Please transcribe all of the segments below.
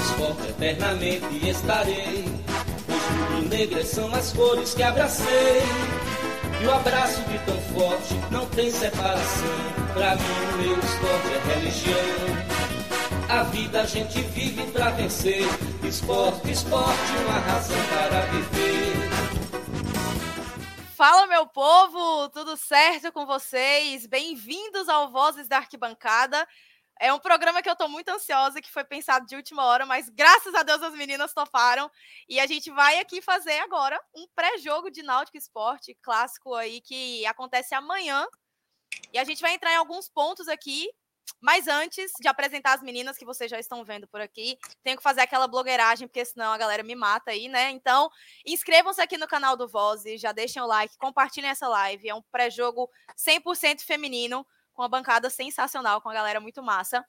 esporte eternamente estarei. Pois rubro-negras são as cores que abracei. E o abraço de tão forte não tem separação. Pra mim, o meu esporte é religião. A vida a gente vive pra vencer. Esporte, esporte, uma razão para viver. Fala, meu povo! Tudo certo com vocês? Bem-vindos ao Vozes da Arquibancada. É um programa que eu estou muito ansiosa, que foi pensado de última hora, mas graças a Deus as meninas toparam. E a gente vai aqui fazer agora um pré-jogo de Náutico Esporte, clássico aí, que acontece amanhã. E a gente vai entrar em alguns pontos aqui. Mas antes de apresentar as meninas que vocês já estão vendo por aqui, tenho que fazer aquela blogueiragem, porque senão a galera me mata aí, né? Então, inscrevam-se aqui no canal do Voz, já deixem o like, compartilhem essa live. É um pré-jogo 100% feminino com uma bancada sensacional, com a galera muito massa.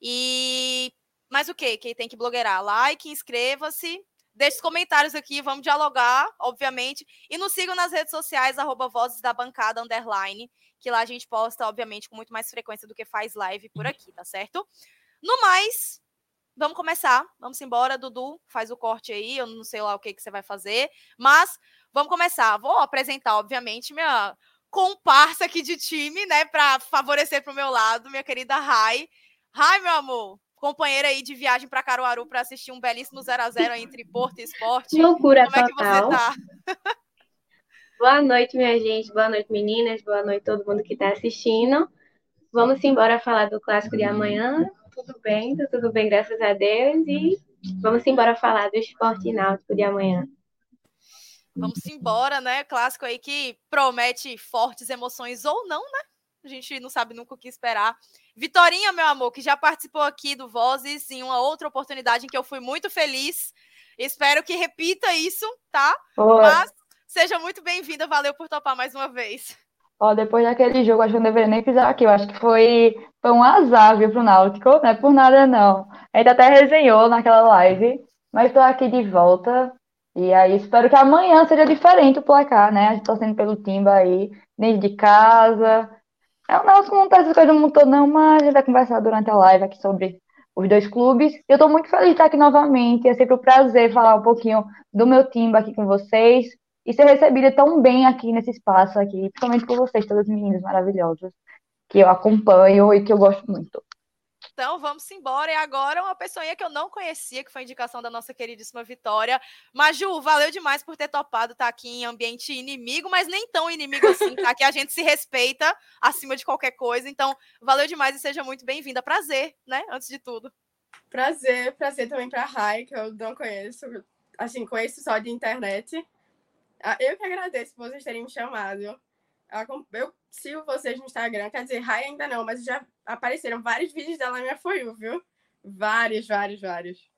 E mas o que? Quem tem que blogueirar? Like, inscreva-se, deixe os comentários aqui, vamos dialogar, obviamente. E nos sigam nas redes sociais, arroba Vozes da Bancada, underline, que lá a gente posta, obviamente, com muito mais frequência do que faz live por aqui, tá certo? No mais, vamos começar. Vamos embora, Dudu, faz o corte aí, eu não sei lá o que, que você vai fazer, mas vamos começar. Vou apresentar, obviamente, minha comparsa aqui de time, né, para favorecer para o meu lado, minha querida Rai. Rai, meu amor, companheira aí de viagem para Caruaru para assistir um belíssimo 0 a 0 entre Porto e Esporte. Loucura Como total. é que você tá? Boa noite, minha gente. Boa noite, meninas. Boa noite todo mundo que está assistindo. Vamos embora falar do clássico de amanhã. Tudo bem, tá tudo bem, graças a Deus. E vamos embora falar do esporte náutico de amanhã. Vamos embora, né? Clássico aí que promete fortes emoções ou não, né? A gente não sabe nunca o que esperar. Vitorinha, meu amor, que já participou aqui do Vozes em uma outra oportunidade em que eu fui muito feliz. Espero que repita isso, tá? Oi. Mas seja muito bem-vinda, valeu por topar mais uma vez. Ó, depois daquele jogo, acho que eu não deveria nem pisar aqui. Eu acho que foi, foi um azar, viu, pro Náutico. Não é por nada, não. A gente até resenhou naquela live, mas tô aqui de volta. E aí, espero que amanhã seja diferente o placar, né? A gente torcendo pelo Timba aí, dentro de casa. É o Náutico não tá essas coisas do não, mas a gente vai conversar durante a live aqui sobre os dois clubes. Eu tô muito feliz de estar aqui novamente. É sempre um prazer falar um pouquinho do meu Timba aqui com vocês e ser recebida tão bem aqui nesse espaço aqui, principalmente por vocês, todas as meninas maravilhosas que eu acompanho e que eu gosto muito. Então vamos embora. E agora uma pessoinha que eu não conhecia, que foi indicação da nossa queridíssima Vitória. Maju, valeu demais por ter topado estar aqui em ambiente inimigo, mas nem tão inimigo assim, tá? Que a gente se respeita acima de qualquer coisa. Então, valeu demais e seja muito bem-vinda. Prazer, né? Antes de tudo. Prazer, prazer também para a Rai, que eu não conheço. Assim, conheço só de internet. Ah, Eu que agradeço por vocês terem me chamado. Eu sigo vocês no Instagram, quer dizer, Rai ainda não, mas já apareceram vários vídeos dela na minha For You, viu? Vários, vários, vários.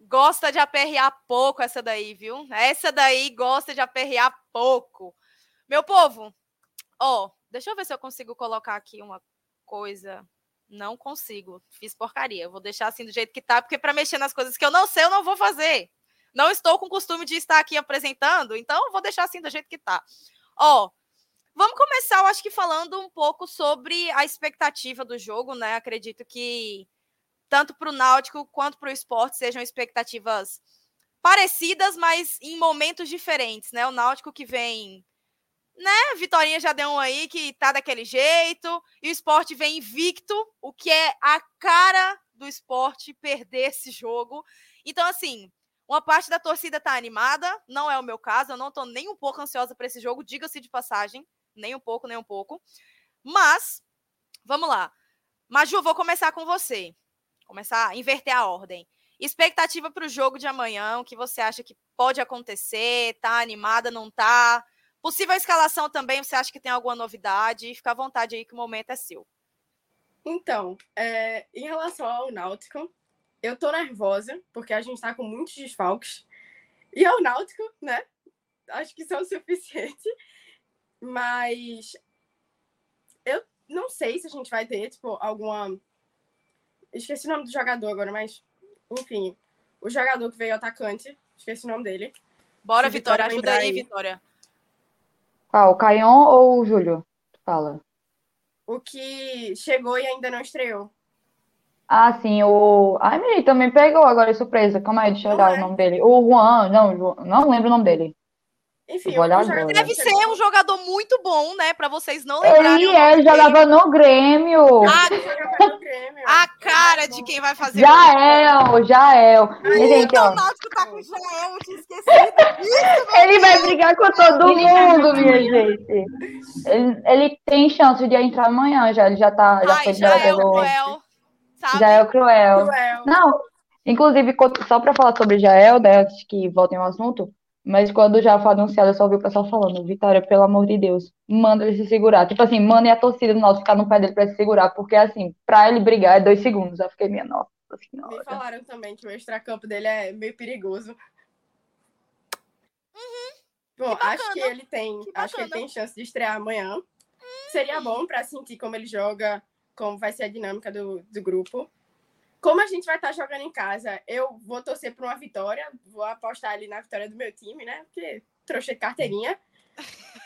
Gosta de aperrear pouco essa daí, viu? Essa daí gosta de aperrear pouco. Meu povo, ó, deixa eu ver se eu consigo colocar aqui uma coisa. Não consigo. Fiz porcaria. Vou deixar assim do jeito que tá, porque para mexer nas coisas que eu não sei, eu não vou fazer. Não estou com costume de estar aqui apresentando, então vou deixar assim do jeito que tá. Ó, vamos começar, eu acho que falando um pouco sobre a expectativa do jogo, né? Acredito que tanto para o Náutico quanto para o esporte sejam expectativas parecidas, mas em momentos diferentes, né? O Náutico que vem, né? Vitorinha já deu um aí que tá daquele jeito, e o esporte vem invicto, o que é a cara do esporte perder esse jogo. Então, assim, uma parte da torcida tá animada, não é o meu caso, eu não tô nem um pouco ansiosa para esse jogo, diga-se de passagem, nem um pouco, nem um pouco. Mas, vamos lá. Maju, vou começar com você. Começar a inverter a ordem. Expectativa para o jogo de amanhã, o que você acha que pode acontecer? Tá animada, não tá? Possível escalação também, você acha que tem alguma novidade? Fica à vontade aí que o momento é seu. Então, é, em relação ao Náutico, eu tô nervosa, porque a gente tá com muitos desfalques. E é o Náutico, né? Acho que são suficiente. Mas eu não sei se a gente vai ter, tipo, alguma. Esqueci o nome do jogador agora, mas. Enfim, o jogador que veio atacante, esqueci o nome dele. Bora, Se Vitória, Vitória ajuda aí, aí. Vitória. Qual, o Caion ou o Júlio? Fala. O que chegou e ainda não estreou. Ah, sim, o. Ai, menino, também pegou agora de surpresa. Como é? Deixa eu Não olhar é? o nome dele. O Juan, não, não lembro o nome dele. Enfim, Vou olhar o jogador agora. Deve ser um jogador muito bom, né? Pra vocês não lembrarem. Ele é, dele. jogava no Grêmio. A, Ele no Grêmio. a cara de quem vai fazer o Jael, Jael. Minha gente, ó. o Náutico tá com o Jael, eu tinha esquecido. Ele vai brigar com todo mundo, minha gente. Ele, ele tem chance de entrar amanhã já. Ele já tá. Já Ai, foi Jael pelo. Cruel, sabe? Jael Cruel. Cruel. Não, inclusive, só pra falar sobre Jael, né, antes que voltem ao assunto, mas quando já foi anunciado, eu só ouvi o pessoal falando, Vitória, pelo amor de Deus, manda ele se segurar. Tipo assim, manda e a torcida do nosso ficar no pé dele pra se segurar, porque assim, pra ele brigar é dois segundos. Eu fiquei, minha nossa Me senhora. falaram também que o extracampo dele é meio perigoso. Bom, Uhum. Que bacana. acho que ele tem, Que acho que ele tem chance de estrear amanhã. Seria bom para sentir como ele joga, como vai ser a dinâmica do, do grupo. Como a gente vai estar jogando em casa, eu vou torcer por uma vitória, vou apostar ali na vitória do meu time, né? Porque trouxa de carteirinha.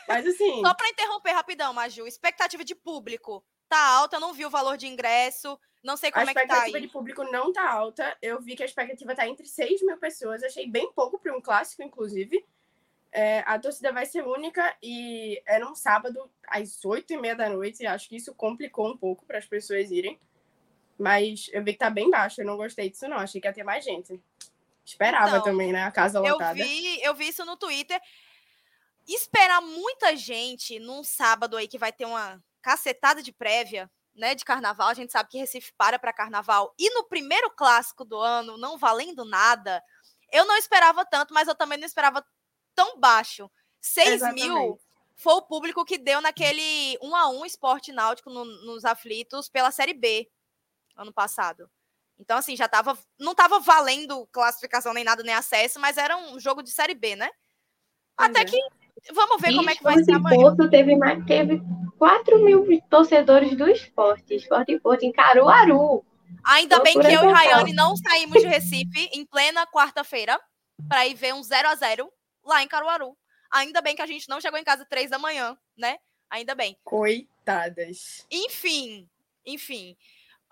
Mas assim, Só pra interromper rapidão, Maju, expectativa de público tá alta, não vi o valor de ingresso, não sei a como é que tá expectativa aí. de público não tá alta. Eu vi que a expectativa tá entre 6 mil pessoas. Achei bem pouco para um clássico, inclusive. É, a torcida vai ser única e era um sábado às 8 e meia da noite. Acho que isso complicou um pouco para as pessoas irem. Mas eu vi que tá bem baixo. Eu não gostei disso, não. Achei que ia ter mais gente. Esperava Então, também, né? A casa Eu lotada. vi, eu vi isso no Twitter. Esperar muita gente num sábado aí que vai ter uma cacetada de prévia, né, de carnaval. A gente sabe que Recife para para carnaval e no primeiro clássico do ano, não valendo nada. Eu não esperava tanto, mas eu também não esperava tão baixo. 6 mil Exatamente. foi o público que deu naquele 1 a 1 esporte náutico no- nos aflitos pela Série B ano passado. Então, assim, já tava. Não tava valendo classificação nem nada, nem acesso, mas era um jogo de Série B, né? Até é. que. Vamos ver como é que vai Esporte ser e amanhã. Porto teve, mais, teve 4 mil torcedores do esporte. Esporte e Porto em Caruaru. Ainda bem que eu e. Rayane não saímos de Recife em plena quarta-feira para ir ver um 0 a 0 lá em Caruaru. Ainda bem que a gente não chegou em casa três da manhã, né? Ainda bem. Coitadas. Enfim, enfim.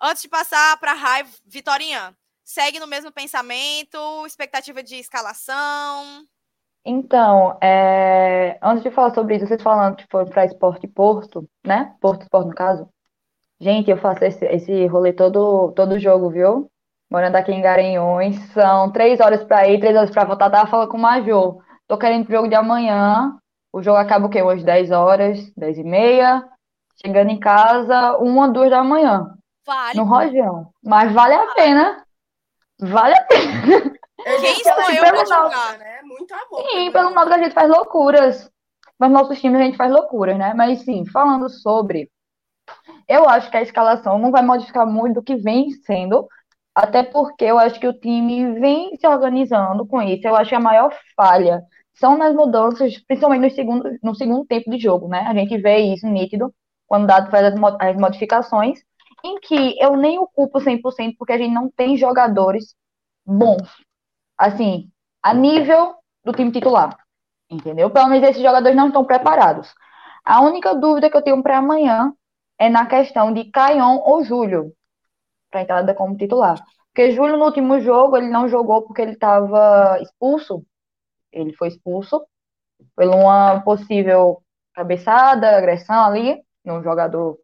Antes de passar para raiva, Vitorinha, segue no mesmo pensamento, expectativa de escalação. Então, é, antes de falar sobre isso, vocês falando que foram para Esporte Porto, né? Porto Esporte, no caso. Gente, eu faço esse, esse rolê todo, todo jogo, viu? Morando aqui em Garanhuns. São três horas para ir, três horas para voltar. Tava falando com o Major. Tô querendo pro jogo de amanhã. O jogo acaba o quê? Umas 10 horas, 10 e meia. Chegando em casa, uma, duas da manhã. Vale. No Rojão. Mas vale a pena. Vale a pena. Quem que sou eu é pra muito julgar? né? Muito amor. Sim, pelo modo que a gente faz loucuras. Mas nossos times a gente faz loucuras, né? Mas sim, falando sobre. Eu acho que a escalação não vai modificar muito do que vem sendo, até porque eu acho que o time vem se organizando com isso. Eu acho que a maior falha são nas mudanças, principalmente no segundo, no segundo tempo de jogo, né? A gente vê isso nítido quando o Dado faz as modificações, em que eu nem o culpo 100% porque a gente não tem jogadores bons, assim, a nível do time titular, entendeu? Pelo menos esses jogadores não estão preparados. A única dúvida que eu tenho para amanhã é na questão de Caion ou Júlio para entrada como titular. Porque Júlio no último jogo ele não jogou porque ele estava expulso. Ele foi expulso por uma possível cabeçada, agressão ali no jogador.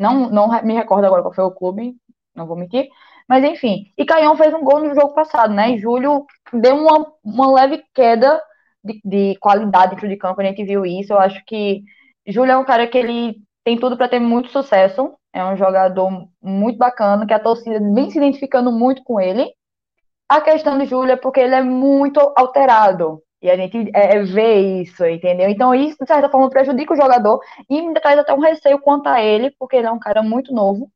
Não, não me recordo agora qual foi o clube, não vou mentir. Mas enfim, e Caião fez um gol no jogo passado, né? E Júlio deu uma, uma leve queda de, de qualidade dentro de campo, a gente viu isso. Eu acho que Júlio é um cara que ele tem tudo para ter muito sucesso. É um jogador muito bacana, que a torcida vem se identificando muito com ele. A questão de Júlio é porque ele é muito alterado. E a gente é, vê isso, entendeu? Então, isso, de certa forma, prejudica o jogador e me traz até um receio quanto a ele, porque ele é um cara muito novo.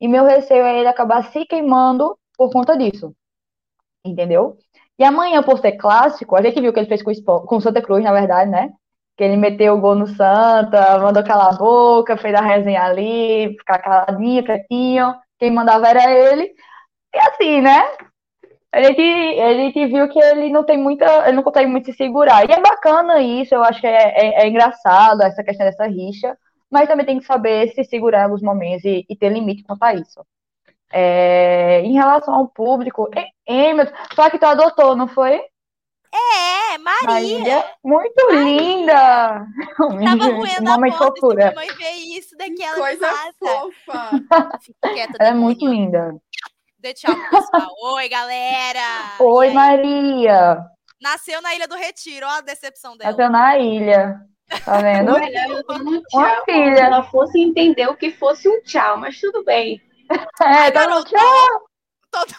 E meu receio é ele acabar se queimando por conta disso. Entendeu? E amanhã, por ser clássico, a gente viu o que ele fez com o com o Santa Cruz, na verdade, né? Que ele meteu o gol no Santa, mandou calar a boca, fez a resenha ali, ficar caladinho, quietinho. Quem mandava era ele. E assim, né? A gente, a gente viu que ele não tem muita, ele não consegue muito se segurar. E é bacana isso, eu acho que é, é, é engraçado essa questão dessa rixa, mas também tem que saber se segurar em alguns momentos e, e ter limite quanto a isso. É, em relação ao público, Emerson, só que tu adotou, não foi? É, Maria. Maria muito Maria. linda. Tava ruendo a mãe fofura. mãe ver isso daquela Coisa fofa. Quieta, Ela é muito linda. Dê tchau pessoal. Oi, galera. Oi, Maria. Nasceu na Ilha do Retiro, olha a decepção dela. Nasceu na ilha. Tá vendo? Olha, eu dando tchau. Uma filha. Se ela fosse entender o que fosse um tchau, mas tudo bem. É, Ai, tá garoto, tchau. Todo...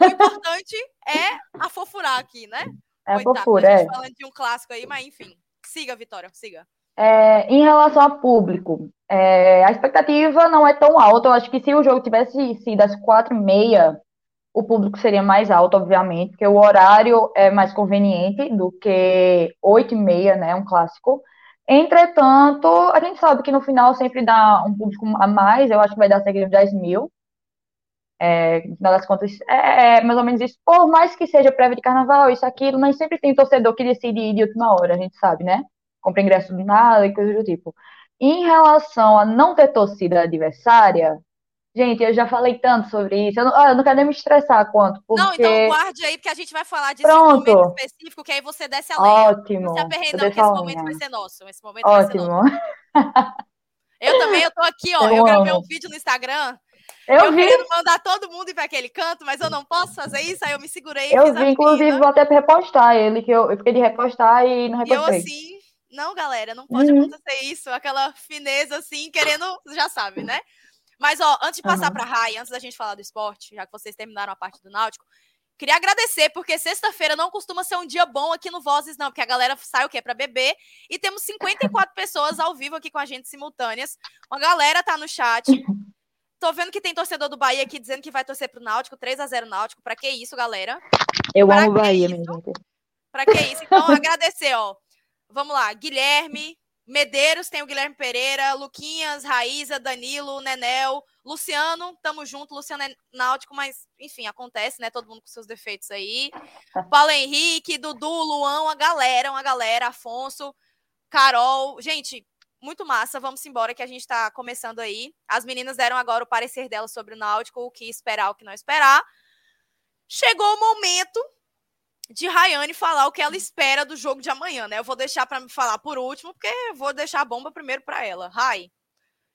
o importante é a fofurar aqui, né? É a fofura, é. falando de um clássico aí, mas enfim. Siga, Vitória, siga. É, em relação a público, é, a expectativa não é tão alta. Eu acho que se o jogo tivesse sido às quatro e meia, o público seria mais alto, obviamente, porque o horário é mais conveniente do que oito e meia, né, um clássico. Entretanto, a gente sabe que no final sempre dá um público a mais, eu acho que vai dar cerca de 10 mil. É, no final das contas, é, é, mais ou menos isso. Por mais que seja prévia de carnaval, isso, aquilo, mas sempre tem torcedor que decide ir de última hora, a gente sabe, né? Compra ingresso do nada e coisa do tipo. Em relação a não ter torcida adversária, Gente, eu já falei tanto sobre isso. Eu não, eu não quero nem me estressar quanto. Porque... Não, então guarde aí, porque a gente vai falar disso Pronto. em um momento específico, que aí você desce a lenha. Ótimo. Não se aperreia, não, porque esse momento vai ser nosso. Esse momento Ótimo. vai ser nosso. Eu também, eu tô aqui, ó. Eu, eu gravei um vídeo no Instagram. Eu, eu vi. mandar todo mundo ir para aquele canto, mas eu não posso fazer isso, aí eu me segurei. Eu vi, inclusive, vou até repostar ele, que eu, eu fiquei de repostar e não repostei. E eu assim, não, galera, não pode uhum. acontecer isso. Aquela fineza assim, querendo, já sabe, né? Mas, ó, antes de passar uhum. para a Rai, antes da gente falar do esporte, já que vocês terminaram a parte do Náutico, queria agradecer, porque sexta-feira não costuma ser um dia bom aqui no Vozes, não, porque a galera sai o quê? Para beber. E temos 54 pessoas ao vivo aqui com a gente simultâneas. Uma galera tá no chat. Tô vendo que tem torcedor do Bahia aqui dizendo que vai torcer pro Náutico, 3 a 0 Náutico. Pra que isso, galera? Eu pra amo o Bahia, minha gente. Pra que isso? Então, agradecer, ó. Vamos lá, Guilherme, Medeiros tem o Guilherme Pereira, Luquinhas, Raíza, Danilo, Nenel, Luciano, tamo junto. Luciano é náutico, mas enfim, acontece, né? Todo mundo com seus defeitos aí. Paulo Henrique, Dudu, Luan, uma galera, uma galera, Afonso, Carol. Gente, muito massa. Vamos embora que a gente tá começando aí. As meninas deram agora o parecer delas sobre o Náutico, o que esperar, o que não esperar. Chegou o momento de Rayane falar o que ela espera do jogo de amanhã, né? Eu vou deixar para me falar por último, porque vou deixar a bomba primeiro para ela. Rai,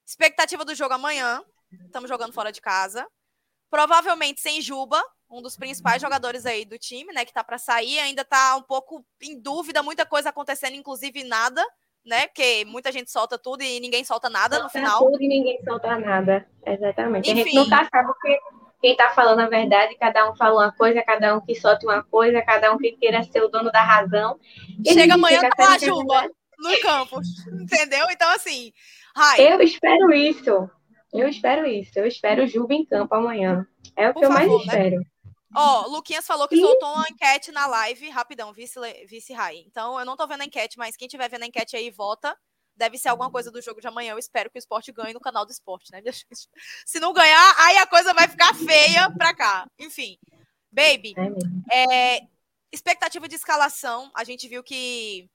expectativa do jogo amanhã. Estamos jogando fora de casa. Provavelmente sem Juba, um dos principais jogadores aí do time, né, que tá para sair, ainda tá um pouco em dúvida, muita coisa acontecendo, inclusive nada, né? Porque muita gente solta tudo e ninguém solta nada no final. Tudo e ninguém solta nada. Exatamente. Enfim. A gente nunca sabe o que quem está falando a verdade, cada um fala uma coisa, cada um que solte uma coisa, cada um que queira ser o dono da razão. E Chega amanhã com a chuva no campo, entendeu? Então, assim, Rai. Eu espero isso. Eu espero isso. Eu espero Juba em campo amanhã. É o Por que favor, eu mais né? espero. Ó, oh, Luquinhas falou que soltou uma enquete na live, rapidão, vice, vice Rai. Então, eu não tô vendo a enquete, mas quem tiver vendo a enquete aí, vota deve ser alguma coisa do jogo de amanhã. Eu espero que o esporte ganhe no canal do esporte, né? Se não ganhar, aí a coisa vai ficar feia pra cá. Enfim. Baby, é, expectativa de escalação. A gente viu que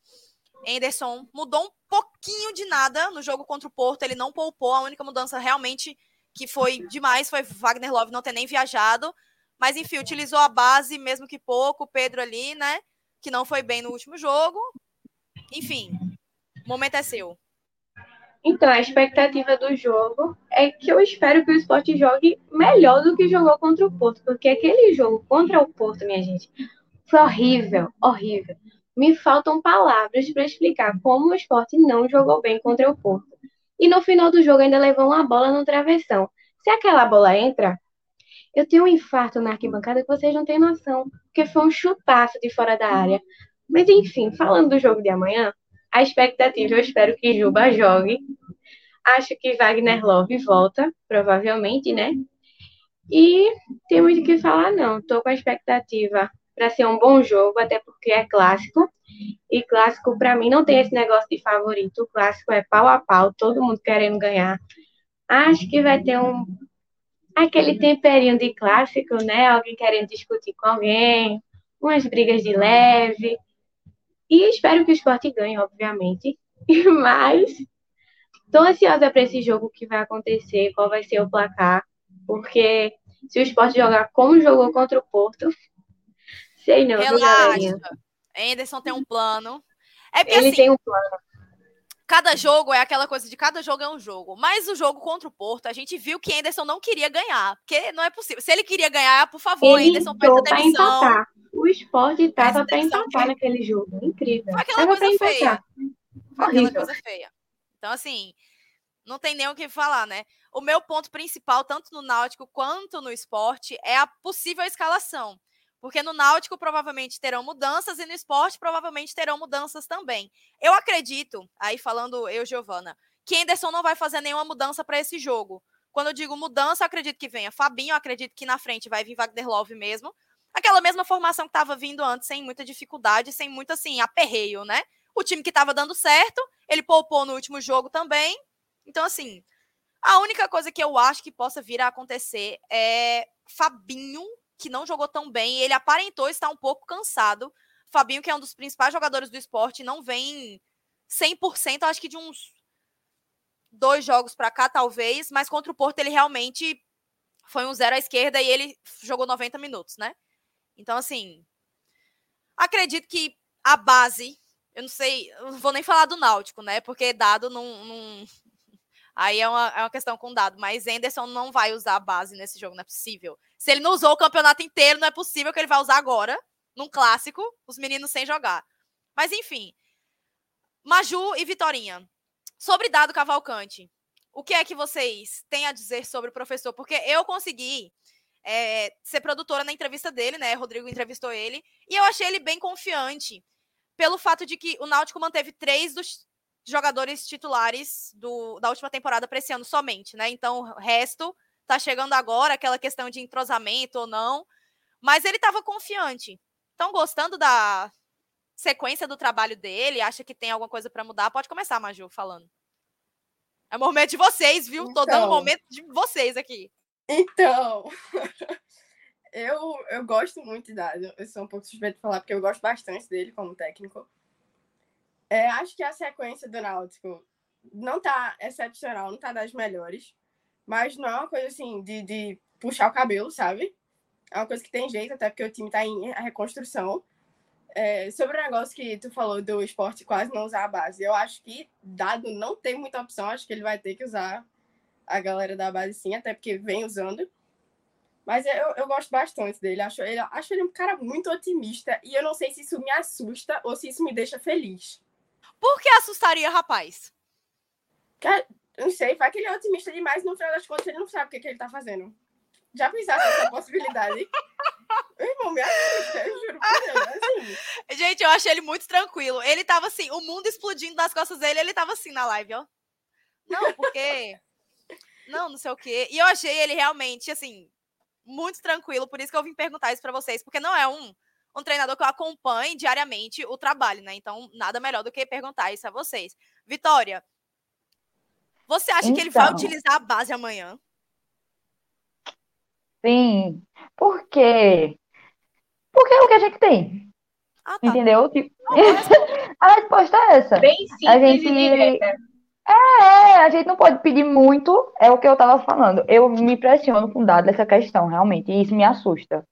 Anderson mudou um pouquinho de nada no jogo contra o Porto. Ele não poupou. A única mudança realmente que foi demais foi Wagner Love não ter nem viajado. Mas, enfim, utilizou a base, mesmo que pouco. O Pedro ali, né? Que não foi bem no último jogo. Enfim, momento é seu. Então, a expectativa do jogo é que eu espero que o esporte jogue melhor do que jogou contra o Porto, porque aquele jogo contra o Porto, minha gente, foi horrível, horrível. Me faltam palavras para explicar como o esporte não jogou bem contra o Porto. E no final do jogo ainda levou uma bola no travessão. Se aquela bola entra, eu tenho um infarto na arquibancada que vocês não têm noção, porque foi um chutaço de fora da área. Mas enfim, falando do jogo de amanhã, a expectativa, eu espero que Juba jogue. Acho que Wagner Love volta, provavelmente, né? E tem muito o que falar, não. Estou com a expectativa para ser um bom jogo, até porque é clássico. E clássico, para mim, não tem esse negócio de favorito. O clássico é pau a pau, todo mundo querendo ganhar. Acho que vai ter um aquele temperinho de clássico, né? Alguém querendo discutir com alguém, umas brigas de leve. E espero que o esporte ganhe, obviamente. Mas estou ansiosa para esse jogo que vai acontecer, qual vai ser o placar. porque se o esporte jogar como jogou contra o Porto, sei não? Relaxa. Anderson tem um plano. É porque Ele assim, tem um plano. Cada jogo é aquela coisa de cada jogo é um jogo. Mas o jogo contra o Porto, a gente viu que Anderson não queria ganhar. Porque não é possível. Se ele queria ganhar, por favor, Ele Anderson, pra demissão. empatar. O esporte tava demissão, empatar naquele jogo. Incrível. Foi aquela Tava coisa feia. Foi aquela coisa feia. Então, assim, não tem nem o que falar, né? O meu ponto principal, tanto no Náutico quanto no esporte, é a possível escalação. Porque no Náutico provavelmente terão mudanças e no esporte provavelmente terão mudanças também. Eu acredito, aí falando eu, Giovana, que Anderson não vai fazer nenhuma mudança para esse jogo. Quando eu digo mudança, eu acredito que venha Fabinho, acredito que na frente vai vir Wagner Love mesmo. Aquela mesma formação que estava vindo antes, sem muita dificuldade, sem muito assim, aperreio, né? O time que estava dando certo, ele poupou no último jogo também. Então, assim, a única coisa que eu acho que possa vir a acontecer é Fabinho, que não jogou tão bem. Ele aparentou estar um pouco cansado. Fabinho, que é um dos principais jogadores do esporte, não vem 100%, acho que de uns dois jogos para cá, talvez. Mas contra o Porto, ele realmente foi um zero à esquerda e ele jogou 90 minutos, né? Então, assim, acredito que a base, eu não sei, eu não vou nem falar do Náutico, né? Porque dado não. não- Aí é uma, é uma questão com dado. Mas Anderson não vai usar a base nesse jogo, não é possível. Se ele não usou o campeonato inteiro, não é possível que ele vai usar agora, num clássico, os meninos sem jogar. Mas enfim. Maju e Vitorinha. Sobre dado Cavalcante, o que é que vocês têm a dizer sobre o professor? Porque eu consegui é, ser produtora na entrevista dele, né? Rodrigo entrevistou ele, e eu achei ele bem confiante pelo fato de que o Náutico manteve três dos jogadores titulares do, da última temporada para esse ano somente, né? Então, o resto tá chegando agora, aquela questão de entrosamento ou não, mas ele estava confiante. Estão gostando da sequência do trabalho dele? Acha que tem alguma coisa para mudar? Pode começar, Maju, falando. É o momento de vocês, viu? Tô dando o Então. momento de vocês aqui. Então, eu, eu gosto muito de Dado. Eu sou um pouco suspeito de falar, porque eu gosto bastante dele como técnico. É, acho que a sequência do Náutico não tá excepcional, não tá das melhores. Mas não é uma coisa assim de, de puxar o cabelo, sabe? É uma coisa que tem jeito, até porque o time tá em reconstrução. É, sobre o negócio que tu falou do esporte quase não usar a base, eu acho que Dado não tem muita opção, acho que ele vai ter que usar a galera da base sim, até porque vem usando. Mas eu, eu gosto bastante dele. Acho ele, acho ele um cara muito otimista. E eu não sei se isso me assusta ou se isso me deixa feliz. Por que assustaria, rapaz? Cara, não sei, vai que ele é otimista demais no final das contas ele não sabe o que, que ele tá fazendo. Já pensaste nessa possibilidade? Meu irmão, me assusta, eu juro por Deus. Assim, Gente, eu achei ele muito tranquilo. Ele tava assim, o mundo explodindo nas costas dele, ele tava assim na live, ó. Não, porque. Não, não sei o quê. E eu achei ele realmente, assim, muito tranquilo. Por isso que eu vim perguntar isso pra vocês, porque não é um, um treinador que eu acompanhe diariamente o trabalho, né? Então, nada melhor do que perguntar isso a vocês. Vitória, você acha que ele vai Então. utilizar a base amanhã? Sim. Por quê? Porque é o que a gente tem, Ah, tá. entendeu? Tipo, a resposta é essa. Bem simples A gente- e direta. É, a gente não pode pedir muito, é o que eu tava falando. Eu me impressiono com o dado dessa questão, realmente, e isso me assusta.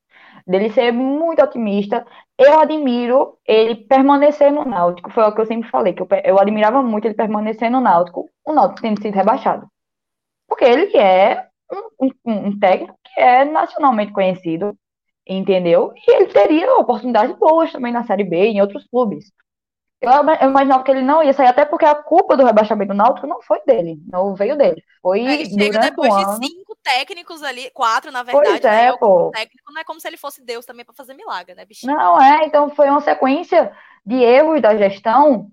Dele ser muito otimista. Eu admiro ele permanecer no Náutico, foi o que eu sempre falei, que eu, eu admirava muito ele permanecer no Náutico, o Náutico tendo sido rebaixado. Porque ele é um, um- um técnico que é nacionalmente conhecido, entendeu? E ele teria oportunidades boas também na Série B, em outros clubes. Eu, eu imaginava que ele não ia sair, até porque a culpa do rebaixamento do Náutico não foi dele, não veio dele. Foi Ele chega durante depois o de ano. cinco técnicos ali, quatro, na Pois verdade, né? é, O pô. técnico não é como se ele fosse Deus também pra fazer milagre, né, bichinho? Não é, então foi uma sequência de erros da gestão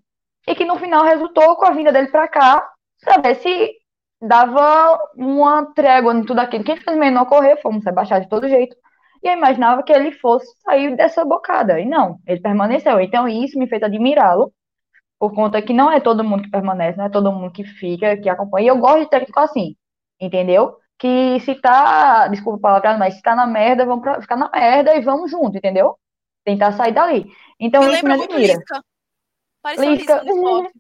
e que no final resultou com a vinda dele pra cá, pra ver se dava uma trégua em tudo aquilo que infelizmente não ocorreu, fomos rebaixados de todo jeito. E eu imaginava que ele fosse sair dessa bocada. E não, ele permaneceu. Então isso me fez admirá-lo, por conta que não é todo mundo que permanece, não é todo mundo que fica, que acompanha. E eu gosto de técnico assim, entendeu? Que se tá, desculpa o palavrão, mas se tá na merda, vamos pra, ficar na merda e vamos junto, entendeu? Tentar sair dali. Então Me isso me admira. Lisca. Pareceu Lisca, Lisca no esporte.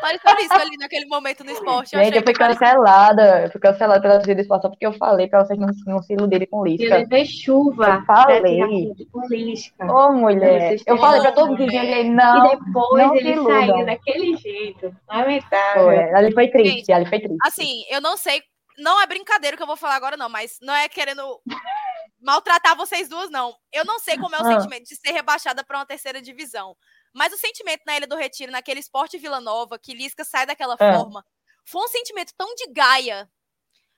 Pareceu isso ali naquele momento no esporte. Eu Gente, achei eu fui que parecia- cancelada. Eu fui cancelada pela torcida do esporte só porque eu falei pra vocês não, não se iludirem com Eu Lisca. levei chuva Eu falei. com Lisca. Ô, mulher. Eu falei pra todo mundo que ele E não. depois não ele saiu daquele jeito. Lamentável. Foi. Ali foi triste, Gente, ali foi triste. Assim, eu não sei. Não é brincadeira que eu vou falar agora, não, mas não é querendo maltratar vocês duas, não. Eu não sei como é o Ah. sentimento de ser rebaixada para uma terceira divisão. Mas o sentimento na Ilha do Retiro, naquele esporte Vila Nova, que Lisca sai daquela Ah. forma, foi um sentimento tão de gaia.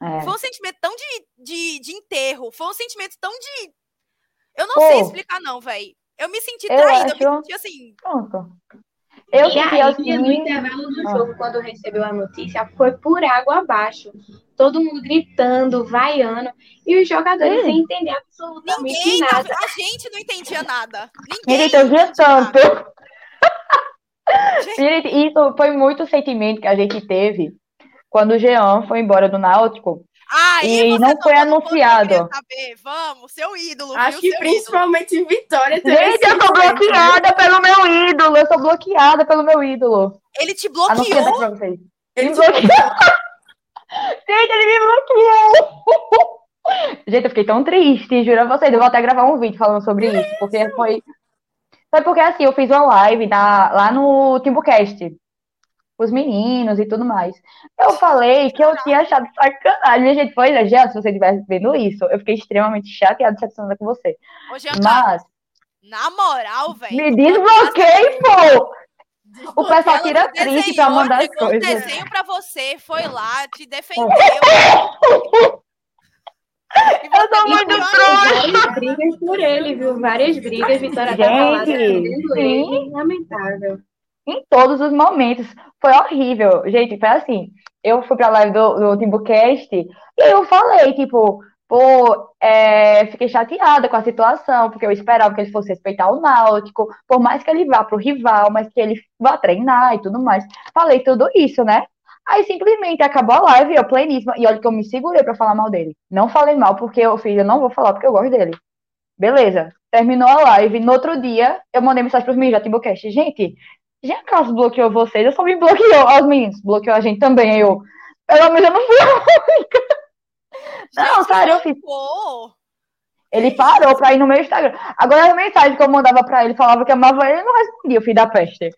É. Foi um sentimento tão de, de, de enterro. Foi um sentimento tão de. Eu não Pô. sei explicar, não, velho. Eu me senti Eu traída, eu me acho- senti assim. Pronto. Eu E aí, assim. no intervalo do Ah. jogo, quando recebeu a notícia, foi por água abaixo. Todo mundo gritando, vaiando, e os jogadores Hum. sem entender absolutamente Ninguém, tava- nada. a gente não entendia nada. Ninguém. Gente, eu via entendia tanto. Gente, isso foi muito sentimento que a gente teve quando o Jean foi embora do Náutico. Aí E não foi eu anunciado. Vamos, seu ídolo, Acho viu? que principalmente em Vitória teve Gente, eu sou né? bloqueada pelo meu ídolo. Eu sou bloqueada pelo meu ídolo. ídolo. Ele te aqui bloqueou. pra vocês. Ele Me te bloqueou. Gente, ele me bloqueou. Gente, eu fiquei tão triste, juro a vocês. Eu vou até gravar um vídeo falando sobre isso, porque foi. Foi porque assim, eu fiz uma live na- lá no Timbucast, os meninos e tudo mais. Eu falei que eu tinha achado sacanagem. Gente, pois é, Jean, se você estivesse vendo isso, eu fiquei extremamente chateada e decepcionada com você. Ô, Jean Mas, na moral, velho. me desbloqueei, pô! O pessoal tira te print pra mandar as pegou um coisas. desenho pra você, foi lá, te defendeu. E Eu tô muito trouxa. Várias brigas por ele, viu? Várias brigas. Vitória tava lá Gente, defendendo sim. ele. Lamentável. Em todos os momentos. Foi horrível. Gente, foi assim. Eu fui pra live do, do Timbucast e eu falei, tipo, pô, é, fiquei chateada com a situação, porque eu esperava que ele fosse respeitar o Náutico, por mais que ele vá pro rival, mas que ele vá treinar e tudo mais. Falei tudo isso, né? Aí simplesmente acabou a live, eu pleníssima, e olha que eu me segurei pra falar mal dele. Não falei mal, porque eu fiz, eu não vou falar porque eu gosto dele. Beleza. Terminou a live. No outro dia, eu mandei mensagem pros meninos da Timbucast. Gente, já Carlos bloqueou vocês, eu só me bloqueou. Os meninos, bloqueou a gente também. Aí eu, pelo menos eu não fui a única. Não, Gente, sério, eu fiz. Pô, Ele parou pra ir no meu Instagram. Agora as mensagens que eu mandava pra ele, falava que amava ele, ele não respondia, o filho da peste.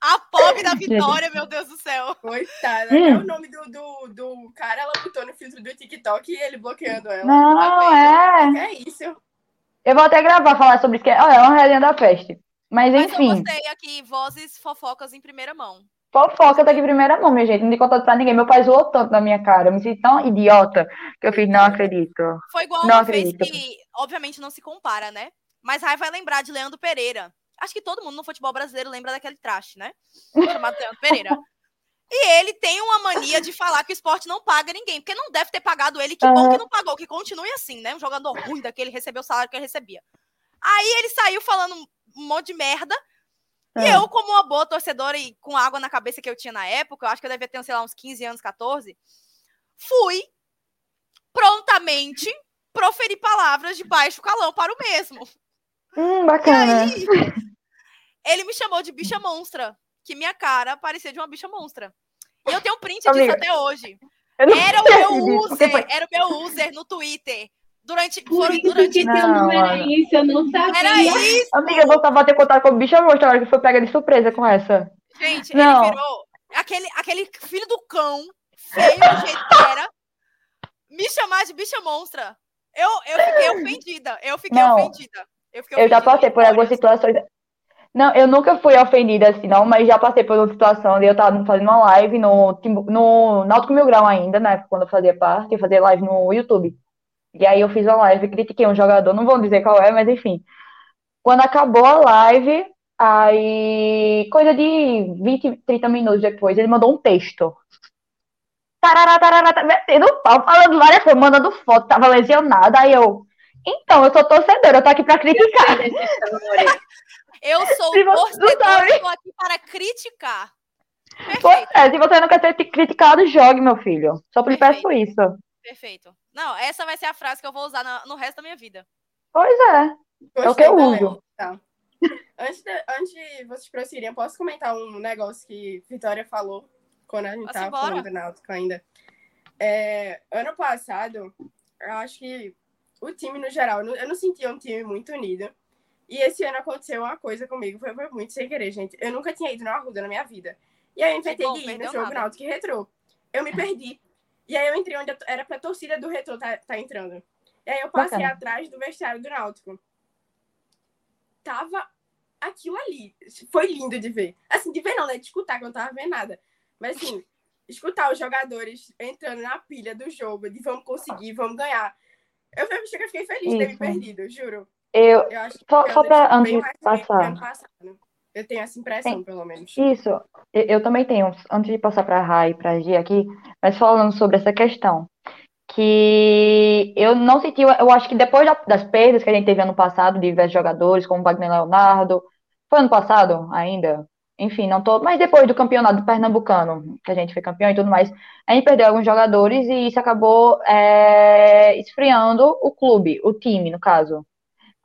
a pobre da Vitória, meu Deus do céu. Coitada. Hum. É o nome do, do, do cara, ela botou no filtro do TikTok e ele bloqueando ela. Não, é. É isso. Eu vou até gravar, falar sobre isso, que é, olha, é uma resenha da peste. Mas Mas eu enfim, gostei aqui, vozes fofocas em primeira mão. fofoca tá aqui em primeira mão, minha gente. Não dei contato pra ninguém. Meu pai zoou tanto na minha cara. Eu me senti tão idiota que eu fiz, não acredito. Foi igual Não uma vez acredito. que, obviamente, não se compara, né? Mas Rai vai lembrar de Leandro Pereira. Acho que todo mundo no futebol brasileiro lembra daquele traste, né? Chamado Leandro Pereira. E ele tem uma mania de falar que o esporte não paga ninguém, porque não deve ter pagado ele. Que bom Aham. que não pagou, que continue assim, né? Um jogador ruim daquele recebeu o salário que ele recebia. Aí ele saiu falando um monte de merda. E É. eu, como uma boa torcedora e com água na cabeça que eu tinha na época, eu acho que eu devia ter, sei lá, uns 15 anos, 14, fui prontamente proferir palavras de baixo calão para o mesmo. Hum, bacana. aí, ele me chamou de bicha monstra, que minha cara parecia de uma bicha monstra. E eu tenho um print disso Amiga, até hoje. Era o meu disso, user, foi- era o meu user no Twitter. Durante, foram durante Não, era mano. isso, eu não sabia. Era isso, Amiga, eu tava ter contato com o bicho monstro agora que foi pega de surpresa com essa. gente. Não. Ele virou aquele, aquele filho do cão, feio do jeito que era, me chamar de bicha monstra. Eu, eu fiquei ofendida. Eu fiquei Não. ofendida. Eu, fiquei Eu já passei por algumas situações. Não, eu nunca fui ofendida assim, não, mas já passei por uma situação de eu estar fazendo uma live no, no Náutico Mil Grau ainda, né? Quando eu fazia parte, eu fazia live no YouTube. E aí eu fiz uma live critiquei um jogador, não vou dizer qual é, mas enfim. Quando acabou a live, aí, coisa de 20, 30 minutos depois, ele mandou um texto. Tarará, tarará, tá metendo pau, falando várias coisas, mandando foto, tava lesionada. Aí eu, então, eu sou torcedora, eu tô aqui pra criticar. Eu sou Se torcedora, sabe. estou aqui para criticar. Pois Perfeito, é, se você não quer ser criticado, jogue, meu filho. Só lhe peço isso. perfeito. Não, essa vai ser a frase que eu vou usar na- no resto da minha vida. Pois é. É o que eu uso. Tá. Antes de, antes de vocês prosseguirem, posso comentar um negócio que Vitória falou quando a gente Posso tava embora? falando do Náutico ainda. É, ano passado, eu acho que o time no geral, eu não- eu não sentia um time muito unido. E esse ano aconteceu uma coisa comigo, foi, foi muito sem querer, gente. Eu nunca tinha ido na Arruda na minha vida. E aí eu inventei bom, de ir no jogo nada. Náutico e Retrô. Eu me perdi. E aí eu entrei onde eu- era pra torcida do Retrô tá, tá entrando. E aí eu passei Bacana. atrás do vestiário do Náutico. Tava aquilo ali. Foi lindo de ver. Assim, de ver não, né? De escutar, que eu não tava vendo nada. Mas assim, escutar os jogadores entrando na pilha do jogo, de vamos conseguir, vamos ganhar. Eu eu fiquei feliz de ter me perdido, juro. Eu, Eu acho que Só- eu só bem antes de passar. que ano passado. Eu tenho essa impressão, Tem- pelo menos. Isso, eu, eu também tenho, antes de passar para a Rai e para a Gi aqui, mas falando sobre essa questão, que eu não senti, eu acho que depois da- das perdas que a gente teve ano passado, de diversos jogadores, como Wagner Leonardo, foi ano passado ainda, enfim, não tô, mas depois do campeonato pernambucano, que a gente foi campeão e tudo mais, a gente perdeu alguns jogadores e isso acabou é, esfriando o clube, o time, no caso.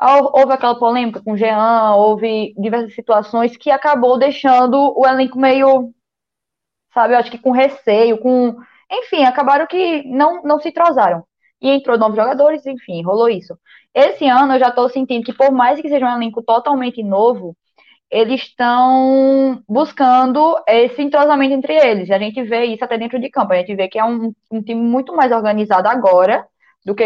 Hou- Houve aquela polêmica com o Jean, houve diversas situações que acabou deixando o elenco meio, sabe, eu acho que com receio, com. Enfim, acabaram que não, não se entrosaram. E entrou novos jogadores, enfim, rolou isso. Esse ano eu já tô sentindo que, por mais que seja um elenco totalmente novo, eles estão buscando esse entrosamento entre eles. E a gente vê isso até dentro de campo. A gente vê que é um, um time muito mais organizado agora do que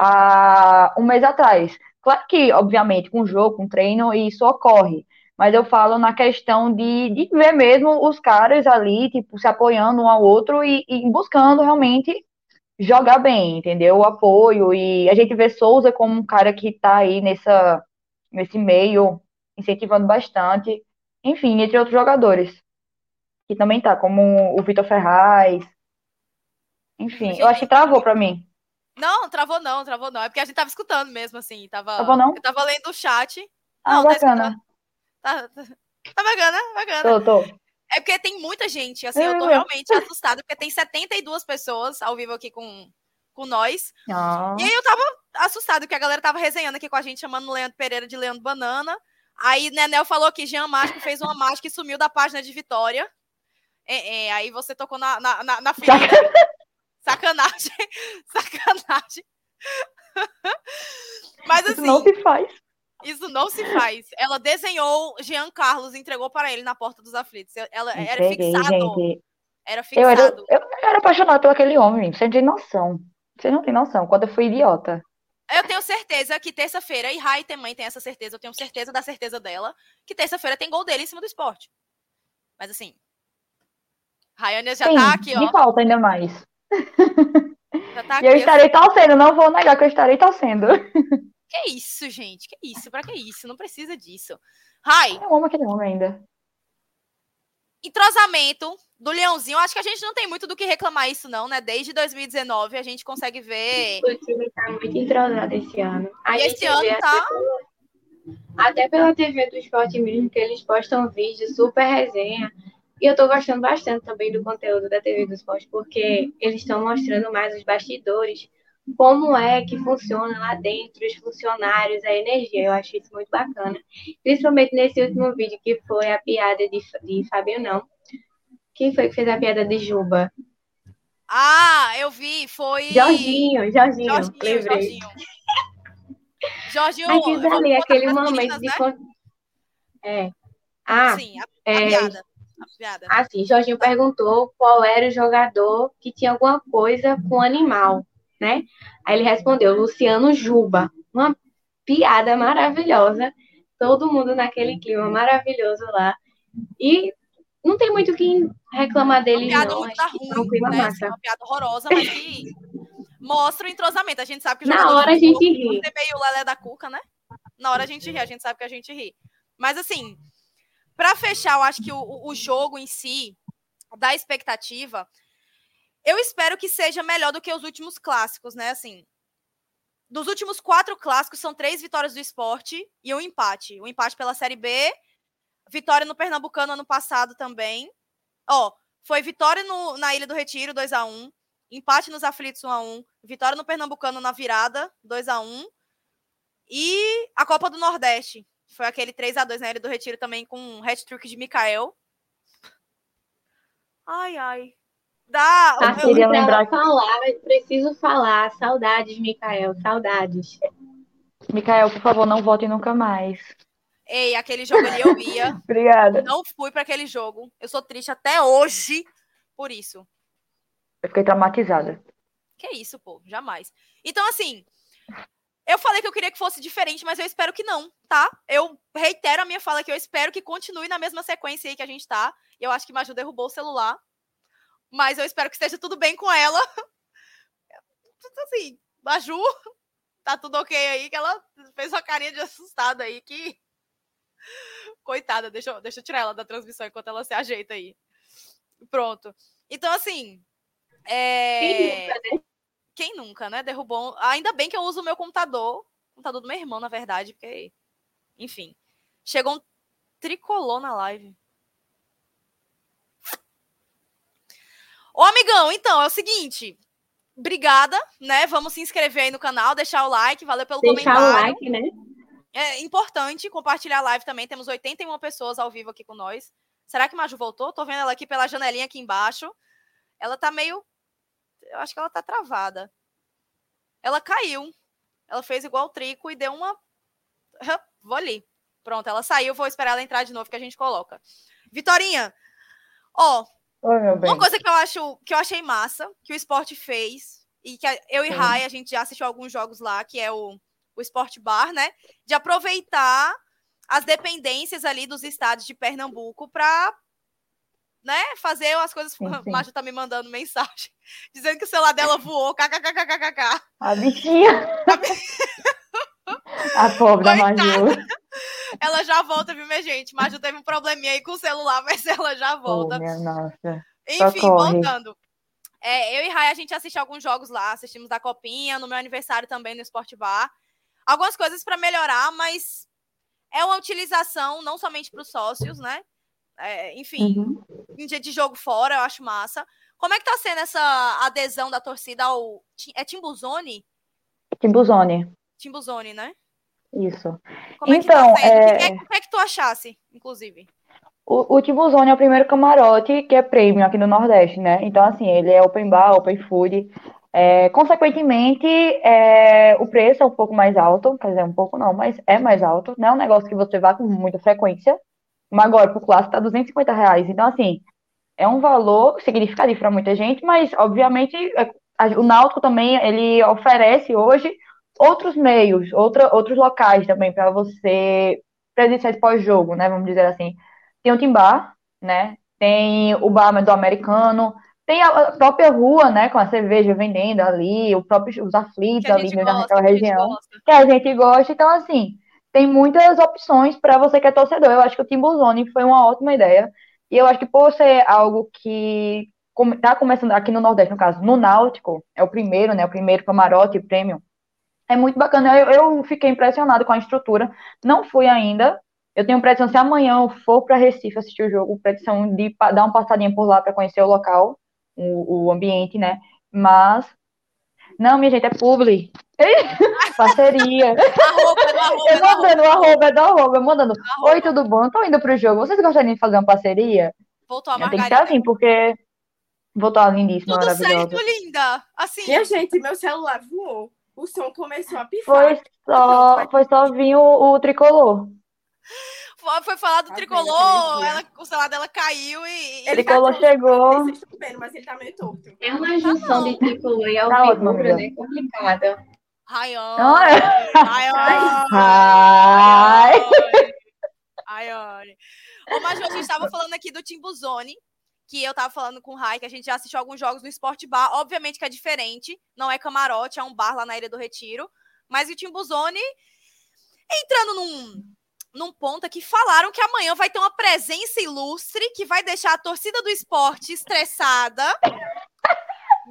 há um mês atrás. Claro que, obviamente, com jogo, com treino, isso ocorre. Mas eu falo na questão de, de ver mesmo os caras ali, tipo, se apoiando um ao outro e, e buscando realmente jogar bem, entendeu? O apoio. E a gente vê Souza como um cara que tá aí nessa, nesse meio, incentivando bastante. Enfim, entre outros jogadores. Que também tá, como o Vitor Ferraz. Enfim, eu acho que travou pra mim. Não, travou não, travou não. É porque a gente tava escutando mesmo, assim. Tava, Travou não? Eu tava lendo o chat. Ah, Não, tá bacana. Tá, tá, tá bacana, bacana. Tô, tô. É porque tem muita gente, assim, eu tô realmente assustada, porque tem 72 pessoas ao vivo aqui com, com nós. Ah, E aí eu tava assustada, porque a galera tava resenhando aqui com a gente, chamando o Leandro Pereira de Leandro Banana. Aí Nenel falou que Jean Mágico fez uma mágica e sumiu da página de Vitória. É, é, aí você tocou na, na, na, na ferida. Sacanagem. Sacanagem. Mas isso assim, não se faz. isso não se faz. Ela desenhou Jean Carlos, entregou para ele na porta dos aflitos. Ela era fixado. gente. Era Eu era, fixado. eu era apaixonada por aquele homem, você não tem noção. Você não tem noção, quando eu fui idiota. Eu tenho certeza que terça-feira, e Rai também tem essa certeza, eu tenho certeza da certeza dela, que terça-feira tem gol dele em cima do esporte. Mas assim, Rayane já Sim, tá aqui, me ó. falta ainda mais. Tá E eu estarei torcendo, não vou negar que eu estarei torcendo. Que isso, gente? Que isso? Pra que isso? Não precisa disso. Rai, Eu amo aquele homem ainda. entrosamento do Leãozinho. Acho que a gente não tem muito do que reclamar isso, não, né? Desde 2019 a gente consegue ver. O time tá muito entrosado esse ano. A E esse ano tá. Até pela TV do esporte mesmo, que eles postam vídeo, super resenha. E eu tô gostando bastante também do conteúdo da TV do esporte, porque eles estão mostrando mais os bastidores, como é que funciona lá dentro, os funcionários, a energia. Eu acho isso muito bacana. Principalmente nesse último vídeo, que foi a piada de, de Fábio, não. Quem foi que fez a piada de Juba? Ah, eu vi, foi. Jorginho, Jorginho, Jorginho, lembrei. Jorginho. Jorginho. Dali, aquele momento meninas, de. né? É. Ah, Sim, a, a é, piada. Assim, Jorginho perguntou qual era o jogador que tinha alguma coisa com animal, né? Aí ele respondeu, Luciano Juba. Uma piada maravilhosa. Todo mundo naquele clima maravilhoso lá. E não tem muito o que reclamar dele, Uma piada não. muito tá um ruim, clima né? Massa. uma piada horrorosa, mas que mostra o entrosamento. A gente sabe que o Na hora a gente ri. meio lelé da cuca, né? Na hora a gente ri, a gente sabe que a gente ri. Mas assim, pra fechar, eu acho que o, o jogo em si, da expectativa, eu espero que seja melhor do que os últimos clássicos, né? Assim, dos últimos quatro clássicos, são três vitórias do esporte e um empate. O empate pela Série B, vitória no Pernambucano ano passado também. Ó, foi vitória no- na Ilha do Retiro, 2 a 1 empate nos aflitos 1 a 1 vitória no Pernambucano na virada, 2 a 1 e a Copa do Nordeste, Foi aquele 3 a 2 na Ilha do Retiro também com um hat-trick de Mikael. Ai, ai. Dá. Ah, eu- queria lembrar que- falar, preciso falar. Saudades, Mikael, saudades. Mikael, por favor, não volte nunca mais. Ei, aquele jogo ali eu ia. Obrigada. Não fui pra aquele jogo. Eu sou triste até hoje por isso. Eu fiquei traumatizada. Que isso, pô, jamais. Então, assim, eu falei que eu queria que fosse diferente, mas eu espero que não, tá? Eu reitero a minha fala que eu espero que continue na mesma sequência aí que a gente tá. Eu acho que Maju derrubou o celular. Mas eu espero que esteja tudo bem com ela. Assim, Maju, tá tudo ok aí, que ela fez uma carinha de assustada aí que. Coitada, deixa eu, deixa eu tirar ela da transmissão enquanto ela se ajeita aí. Pronto. Então, assim. É... Né? Quem nunca, né? Derrubou. Ainda bem que eu uso o meu computador. Computador do meu irmão, na verdade, porque. Enfim. Chegou um tricolor na live. Ô, amigão, então, é o seguinte. Obrigada, né? Vamos se inscrever aí no canal, deixar o like, valeu pelo Deixar o comentário. like, né? É importante compartilhar a live também. Temos 81 pessoas ao vivo aqui com nós. Será que Maju voltou? Tô vendo ela aqui pela janelinha aqui embaixo. Ela tá meio. Eu acho que ela tá travada. Ela caiu. Ela fez igual o Trico e deu uma. Vou ali. Pronto, ela saiu. Vou esperar ela entrar de novo que a gente coloca. Vitorinha, ó, Oi, uma coisa que eu acho que eu achei massa, que o esporte fez, e que eu e Sim. Rai, a gente já assistiu alguns jogos lá, que é o, o Sport Bar, né? De aproveitar as dependências ali dos estados de Pernambuco para né, fazer as coisas. Sim. Maju tá me mandando mensagem dizendo que o celular dela voou, kkkkkkk. A bichinha. A pobre da Coitada. Maju. Ela já volta, viu, minha gente? Maju teve um probleminha aí com o celular, mas ela já Oh, volta. minha nossa. Enfim, Socorre. voltando. É, eu e Rai, a gente assistiu alguns jogos lá, assistimos da Copinha, no meu aniversário também no Sport Bar. Algumas coisas para melhorar, mas é uma utilização não somente para os sócios, né? É, enfim, Uhum. em dia de jogo fora, eu acho massa. Como é que tá sendo essa adesão da torcida ao. É Timbuzone? Timbuzone. Timbuzone, né? Isso. Como é que Então, tá sendo? O que é- é- O que é que tu achasse, inclusive? O, o Timbuzone é o primeiro camarote que é premium aqui no Nordeste, né? Então, assim, ele é open bar, open food. É, consequentemente, é, o preço é um pouco mais alto, quer dizer, um pouco não, mas é mais alto. Não é um negócio que você vá com muita frequência. Mas agora, pro clássico, tá 250 reais. Então, assim, é um valor significativo para muita gente, mas, obviamente, é- o Náutico também, ele oferece hoje outros meios, outra, outros locais também para você presenciar esse pós-jogo, né? Vamos dizer assim. Tem o Timbar, né? Tem o bar do americano, tem a própria rua, né? Com a cerveja vendendo ali, o próprio, os aflitos ali gosta, naquela região, que a gente gosta. Então, assim, tem muitas opções para você que é torcedor. Eu acho que o Timbuzone foi uma ótima ideia. E eu acho que por ser algo que está começando aqui no Nordeste, no caso, no Náutico, é o primeiro, né? O primeiro camarote premium. É muito bacana. Eu, eu fiquei impressionado com a estrutura. Não fui ainda. Eu tenho pretensão, se amanhã eu for para Recife assistir o jogo, pretensão de dar uma passadinha por lá para conhecer o local, o, o ambiente, né? Mas, não, minha gente, é publi. Parceria. Arroba, é do arroba, é Eu do arroba. mandando o arroba, é do arroba, eu mandando. Arroba. Oi, tudo bom? Tô indo pro jogo. Vocês gostariam de fazer uma parceria? Voltou a Tem que Margarida. assim, porque voltou a lindíssima, Tudo maravilhosa. certo, linda. Assim, Minha gente, meu celular voou. O som começou a pifar. Foi só, foi só vir o, o tricolor. foi foi falar do Tá tricolor, tá ela, o celular dela caiu e. Ele tricolor tá chegou. Vocês estão vendo, mas ele tá meio torto. É uma junção de tricolor e Tá ótimo, alvirrubra, amiga. né? Complicada. Rayon. Ai. Rayon. Ai. Rayane. Ô, Maju, a gente tava falando aqui do Timbuzone, que eu tava falando com o Rai, que a gente já assistiu alguns jogos no Sport Bar. Obviamente que é diferente, não é camarote, é um bar lá na Ilha do Retiro. Mas o Timbuzone entrando num, num ponto aqui, falaram que amanhã vai ter uma presença ilustre que vai deixar a torcida do esporte estressada,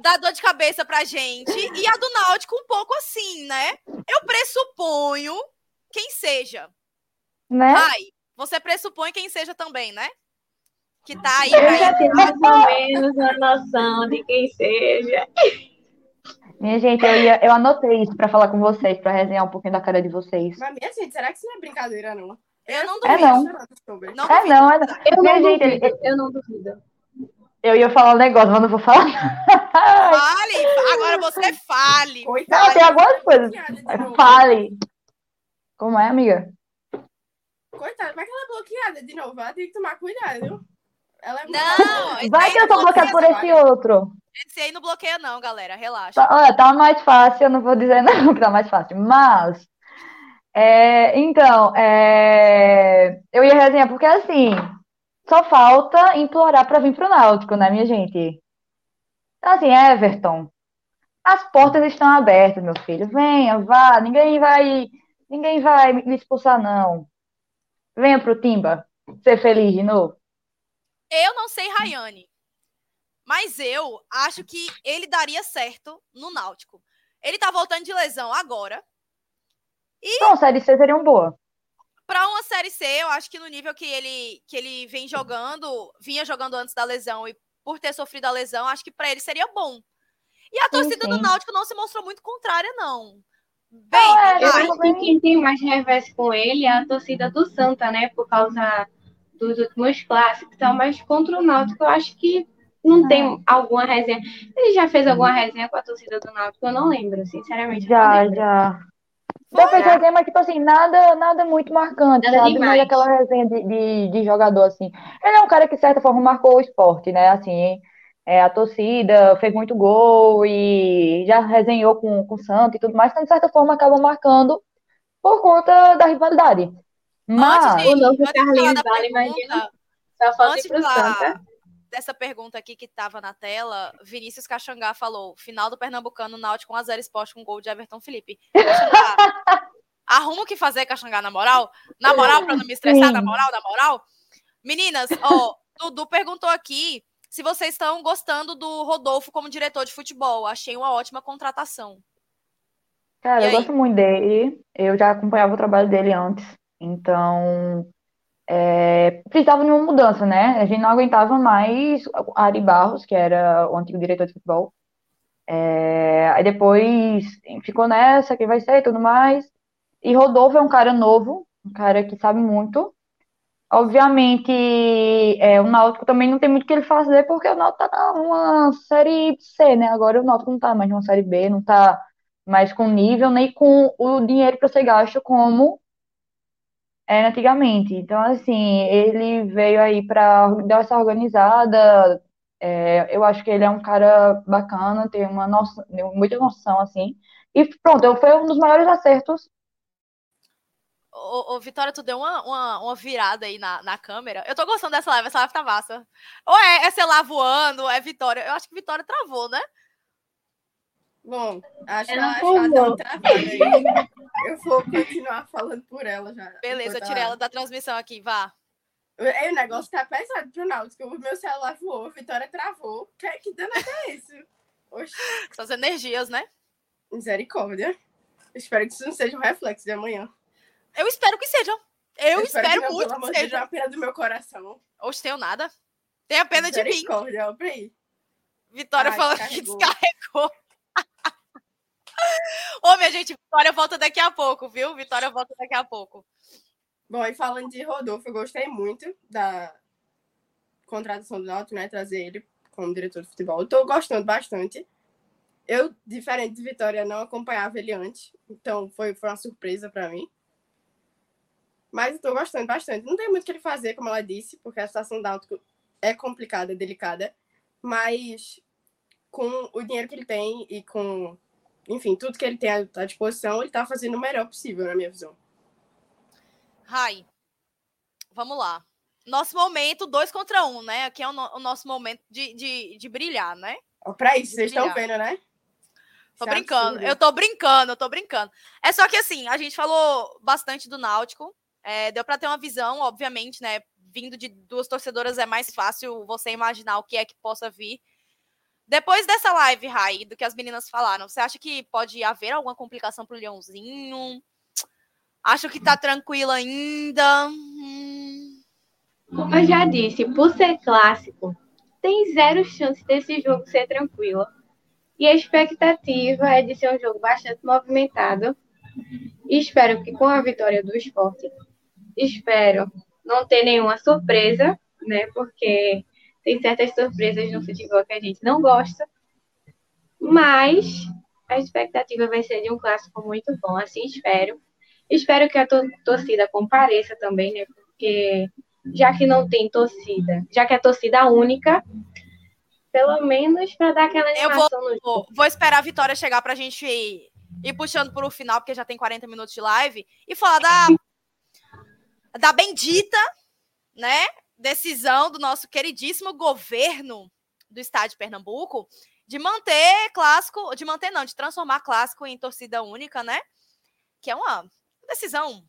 dar dor de cabeça pra gente, e a do Náutico um pouco assim, né? Eu pressuponho quem seja. Né? Ai, você pressupõe quem seja também, né? Que tá aí Eu já tenho mais ou menos uma noção de quem seja. Minha gente, eu, ia, eu anotei isso pra falar com vocês, pra resenhar um pouquinho da cara de vocês. Mas, minha gente, será que isso não é brincadeira, não? Eu não É, duvido. não. Não É não, é não. Eu não gente, duvido, eu não duvido. Eu ia falar um negócio, mas não vou falar. Fale, agora você fale. Coitado. Não, tem algumas coisas. Bloqueada. Fale. Como é, amiga? Coitada, mas ela é bloqueada de novo. Ela tem que tomar cuidado, viu? Ela é muito Não, Vai que eu tô bloqueado por esse outro. Esse aí não bloqueia, não, galera. Relaxa. Tá, olha, tá mais fácil, eu não vou dizer não que tá mais fácil, mas é, então, é, eu ia resenhar porque assim, só falta implorar pra vir pro Náutico, né, minha gente? Então, assim, Everton, as portas estão abertas, meu filho. Venha, vá, ninguém vai, ninguém vai me expulsar, não. Venha pro Timba, ser feliz de novo. Eu não sei Rayane, mas eu acho que ele daria certo no Náutico. Ele tá voltando de lesão agora. Então, Série C seria um boa. Pra uma Série C, eu acho que no nível que ele, que ele vem jogando, vinha jogando antes da lesão e por ter sofrido a lesão, acho que pra ele seria bom. E a Sim, torcida do sim. Náutico não se mostrou muito contrária, não. Bem, é, Eu vai. acho que quem tem mais revés com ele é a torcida do Santa, né? Por causa dos últimos clássicos e tal, mas contra o Náutico eu acho que não tem alguma resenha. Ele já fez alguma resenha com a torcida do Náutico? Eu não lembro, sinceramente. eu Já, lembro. já. Foi, fez né? resenha, mas tipo assim, nada, nada muito marcante, Nada sabe? demais. Mas aquela resenha de, de, de jogador, assim. Ele é um cara que, de certa forma, marcou o esporte, né? Assim, é, a torcida fez muito gol e já resenhou com, com o Santos e tudo mais, então, de certa forma, acaba marcando por conta da rivalidade. Mas, Antes de, O novo antes de falar Carlinhos da Vale, pergunta, imagina. Só falta antes ir pro de falar Santa. Dessa pergunta aqui que tava na tela, Vinícius Caxangá falou: final do Pernambucano, Náutico 1x0 Esporte com gol de Everton Felipe. Arruma o que fazer, Caxangá, na moral? Na moral, pra não me estressar, Sim. na moral, na moral? Meninas, ó, Dudu perguntou aqui se vocês estão gostando do Rodolfo como diretor de futebol. Achei uma ótima contratação. cara, eu gosto muito dele. Eu já acompanhava o trabalho dele antes. Então, é, precisava de uma mudança, né? A gente não aguentava mais Ari Barros, que era o antigo diretor de futebol. É, aí depois ficou nessa, quem vai ser e tudo mais. E Rodolfo é um cara novo, um cara que sabe muito. Obviamente, é, o Náutico também não tem muito o que ele fazer, porque o Náutico tá numa série C, né? Agora o Náutico não tá mais numa série B, não tá mais com nível, nem com o dinheiro para ser gasto como era antigamente. Então, assim, ele veio aí para dar essa organizada. É, eu acho que ele é um cara bacana, tem uma noção, muita noção, assim. E pronto, foi um dos maiores acertos. Ô, ô, Vitória, tu deu uma, uma, uma virada aí na, na câmera. Eu tô gostando dessa live, essa live tá massa. Ou é, é celular voando, ou é Vitória. Eu acho que Vitória travou, né? Bom, acho que Ela acho que ela deu travada aí. Eu vou continuar falando por ela já. Beleza, eu tirei ela da transmissão aqui, vá. Ei, o negócio tá pesado pro Náutico. O meu celular voou, a Vitória travou. Que, que danado é isso? Oxe, São as energias, né? misericórdia. Espero que isso não seja um reflexo de amanhã. Eu espero que sejam. Eu, espero, que não, muito que de Deus, sejam. a pena do meu coração. Hoje tenho nada. Tenha pena de mim. Misericórdia, peraí. Vitória Ai, falando que descarregou. Ô, minha gente, Vitória volta daqui a pouco, viu? Vitória volta daqui a pouco. Bom, e falando de Rodolfo, eu gostei muito da contratação do Náutico, né? Trazer ele como diretor de futebol. Eu tô gostando bastante. Eu, diferente de Vitória, não acompanhava ele antes. Então, foi, foi uma surpresa para mim. Mas eu tô gostando bastante. Não tem muito o que ele fazer, como ela disse, porque a situação do Náutico é complicada, delicada. Mas com o dinheiro que ele tem e com, enfim, tudo que ele tem à disposição, ele tá fazendo o melhor possível, na minha visão. Rai, vamos lá. Nosso momento, dois contra um, né? Aqui é o, no- o nosso momento de, de, de brilhar, né? Ó, Pra isso, vocês estão vendo, né? Tô Isso é brincando. Eu tô brincando, eu tô brincando. É só que assim, a gente falou bastante do Náutico. é, deu pra ter uma visão, obviamente, né? Vindo de duas torcedoras é mais fácil você imaginar o que é que possa vir. Depois dessa live, Rai, do que as meninas falaram, você acha que pode haver alguma complicação pro Leãozinho? Acho que tá tranquilo ainda. Hum, Como eu já disse, por ser clássico, tem zero chance desse jogo ser tranquilo. E a expectativa é de ser um jogo bastante movimentado. E espero que com a vitória do esporte, espero não ter nenhuma surpresa, né? Porque tem certas surpresas no futebol que a gente não gosta. Mas a expectativa vai ser de um clássico muito bom, assim espero. Espero que a torcida compareça também, né? Porque já que não tem torcida, já que é torcida única, pelo menos para dar aquela animação Eu vou, vou, esperar a vitória chegar para a gente ir, ir puxando para o final, porque já tem 40 minutos de live, e falar da, da bendita, né, decisão do nosso queridíssimo governo do estado de Pernambuco de manter clássico, de manter não, de transformar clássico em torcida única, né? Que é uma decisão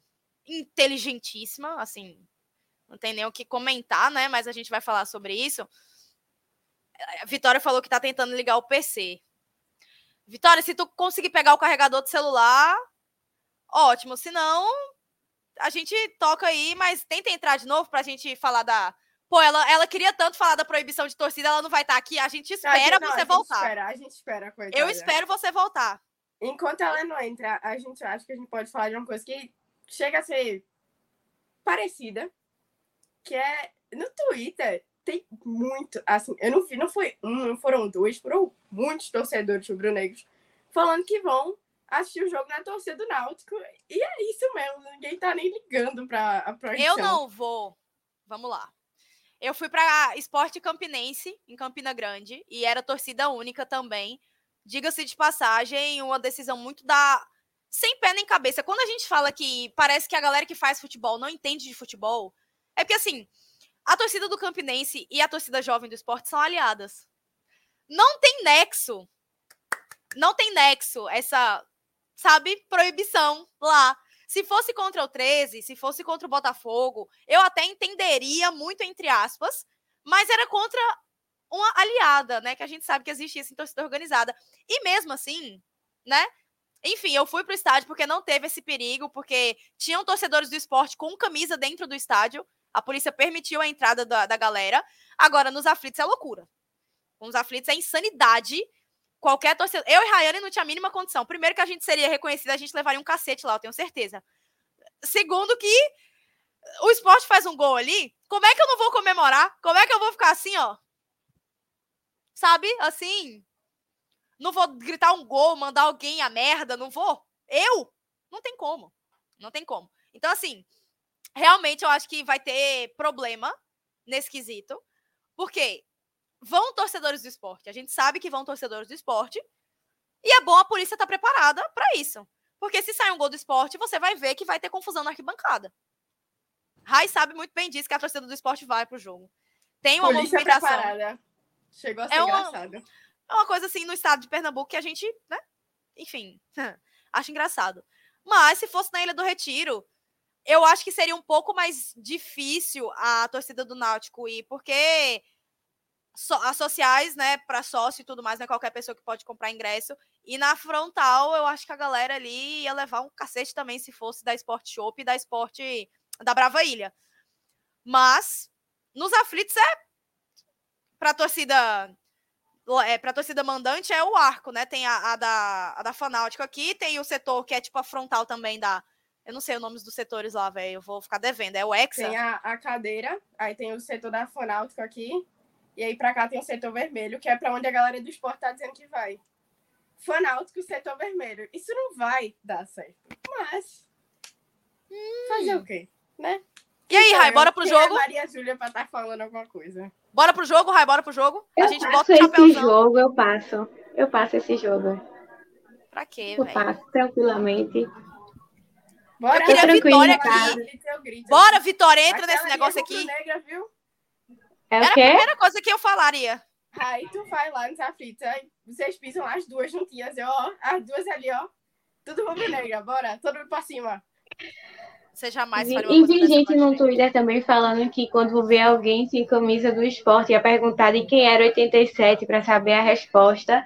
inteligentíssima, assim, não tem nem o que comentar, né? Mas a gente vai falar sobre isso. A Vitória falou que tá tentando ligar o PC. Vitória, se tu conseguir pegar o carregador do celular, ótimo. Se não, a gente toca aí, mas tenta entrar de novo pra gente falar da. Pô, ela, ela queria tanto falar da proibição de torcida, ela não vai estar tá aqui. A gente espera a gente, não, você a voltar. Espera, a gente espera, coitada. Eu espero você voltar. Enquanto ela não entra, a gente acha que a gente pode falar de uma coisa que chega a ser parecida, que é no Twitter tem muito, assim, eu não vi, não foi um, não foram dois, foram muitos torcedores rubro-negros falando que vão assistir o jogo na torcida do Náutico. E é isso mesmo, ninguém tá nem ligando pra a proibição. Eu não vou. Vamos lá. Eu fui para Esporte Campinense, em Campina Grande, e era torcida única também. Diga-se de passagem, uma decisão muito da. Sem pé nem cabeça. Quando a gente fala que parece que a galera que faz futebol não entende de futebol, é porque assim, a torcida do Campinense e a torcida jovem do esporte são aliadas. Não tem nexo. Não tem nexo essa sabe, proibição lá. Se fosse contra o 13, se fosse contra o Botafogo, eu até entenderia muito entre aspas, mas era contra uma aliada, né? Que a gente sabe que existe isso em torcida organizada. E mesmo assim, né? Enfim, eu fui pro estádio porque não teve esse perigo, porque tinham torcedores do esporte com camisa dentro do estádio. A polícia permitiu a entrada da, da galera. Agora, nos aflitos é loucura. Nos aflitos é insanidade qualquer torcedor. Eu e Rayane não tinha a mínima condição. Primeiro, que a gente seria reconhecida, a gente levaria um cacete lá, eu tenho certeza. Segundo, que o esporte faz um gol ali, como é que eu não vou comemorar? Como é que eu vou ficar assim, ó? Sabe? Assim. Não vou gritar um gol, mandar alguém a merda, não vou? Eu? Não tem como. Não tem como. Então, assim, realmente eu acho que vai ter problema nesse quesito. Porque vão torcedores do esporte. A gente sabe que vão torcedores do esporte. E é bom a polícia estar tá preparada para isso. Porque se sair um gol do esporte, você vai ver que vai ter confusão na arquibancada. Rai sabe muito bem disso que a torcida do esporte vai pro jogo. Tem uma polícia movimentação. Preparada. Chegou a ser é uma, engraçado. É uma coisa assim no estado de Pernambuco que a gente, né? Enfim, acha engraçado. Mas se fosse na Ilha do Retiro, eu acho que seria um pouco mais difícil a torcida do Náutico ir, porque so, as sociais, né, para sócio e tudo mais, né, qualquer pessoa que pode comprar ingresso. E na frontal, eu acho que a galera ali ia levar um cacete também se fosse da Sport Shop e da Sport da Brava Ilha. Mas nos aflitos é para torcida é, para torcida mandante é o arco, né? Tem a, a, da, a da Fanáutico aqui, tem o setor que é tipo a frontal também da. Eu não sei os nomes dos setores lá, velho. Eu vou ficar devendo. É o Hexa. Tem a, a cadeira, aí tem o setor da Fanáutico aqui, e aí para cá tem o setor vermelho, que é para onde a galera do esporte tá dizendo que vai. Fanáutico, setor vermelho. Isso não vai dar certo. Mas. Hum. Fazer o quê? Né? E aí, Rai, bora pro jogo? É Maria Júlia pra estar tá falando alguma coisa. Bora pro jogo, Rai, bora pro jogo? Eu a gente bota o esse jogo, eu passo. Eu passo esse jogo. Pra quê, velho? Eu passo tranquilamente. Bora, eu queria Vitória aqui. Bora, Vitória, entra nesse negócio aqui. Negra, viu? É Era o quê? a primeira coisa que eu falaria. Aí tu vai lá nos aflitos, vocês pisam as duas juntinhas, ó, as duas ali, ó. Tudo rubro-negra, bora, todo mundo pra cima. Você jamais uma E vi gente no Twitter também falando que quando vê alguém sem camisa do esporte, ia perguntar de quem era 87 para saber a resposta,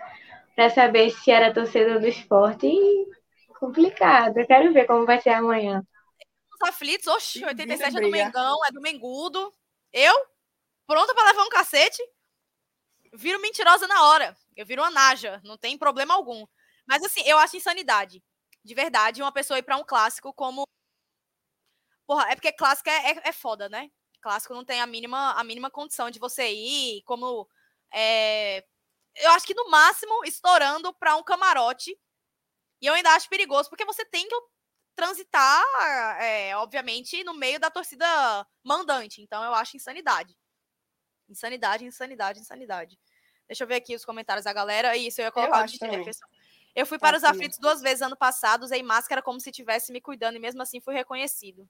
para saber se era torcedor do esporte. E complicado. Eu quero ver como vai ser amanhã. Os aflitos, oxi, 87 é do Mengão, é do Mengudo. Eu? Pronta para levar um cacete, viro mentirosa na hora. Eu viro uma naja, não tem problema algum. Mas assim, eu acho insanidade. De verdade, uma pessoa ir para um clássico como Porra, é porque clássico é, é, é, foda, né? Clássico não tem a mínima, a mínima condição de você ir, como. É, eu acho que no máximo estourando para um camarote. E eu ainda acho perigoso, porque você tem que transitar, é, obviamente, no meio da torcida mandante. Então eu acho insanidade. Insanidade, insanidade, insanidade. Deixa eu ver aqui os comentários da galera. Isso, eu ia colocar eu o de Jefferson. Eu fui para os aflitos duas vezes ano passado, usei máscara como se estivesse me cuidando e mesmo assim fui reconhecido.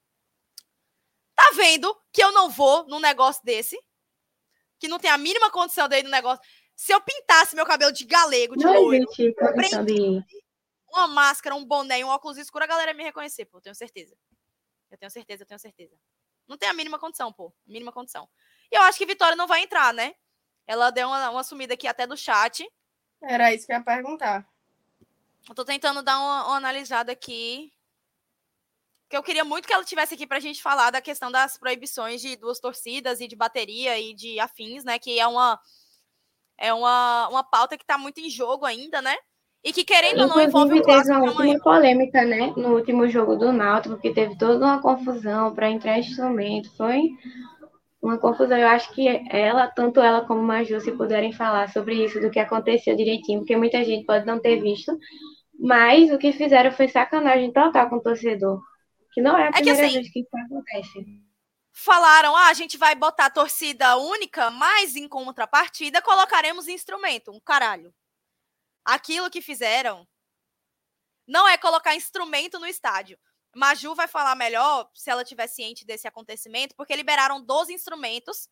Tá vendo que eu não vou num negócio desse? Que não tem a mínima condição de ir no negócio. Se eu pintasse meu cabelo de galego, de não loiro, uma máscara, um boné, um óculos escuro, a galera ia me reconhecer, pô, eu tenho certeza. Eu tenho certeza, eu tenho certeza. Não tem a mínima condição, pô. Mínima condição. E eu acho que Vitória não vai entrar, né? Ela deu uma, uma sumida aqui até do chat. Era isso que eu ia perguntar. Eu tô tentando dar uma, uma analisada aqui. Que eu queria muito que ela tivesse aqui pra gente falar da questão das proibições de duas torcidas e de bateria e de afins, né? Que é uma é uma, uma pauta que tá muito em jogo ainda, né? E que, querendo ou não, envolve o teve uma última polêmica, né? No último jogo do Náutico, que teve toda uma confusão para entrar instrumento. Foi uma confusão. Eu acho que ela, tanto ela como Maju, se puderem falar sobre isso, do que aconteceu direitinho, porque muita gente pode não ter visto, mas o que fizeram foi sacanagem total com o torcedor. Que não é a primeira é que, assim, vez que isso acontece. Falaram, ah, a gente vai botar torcida única, mas em contrapartida colocaremos instrumento. Um caralho. Aquilo que fizeram não é colocar instrumento no estádio. Maju vai falar melhor se ela tiver ciente desse acontecimento, porque liberaram 12 instrumentos,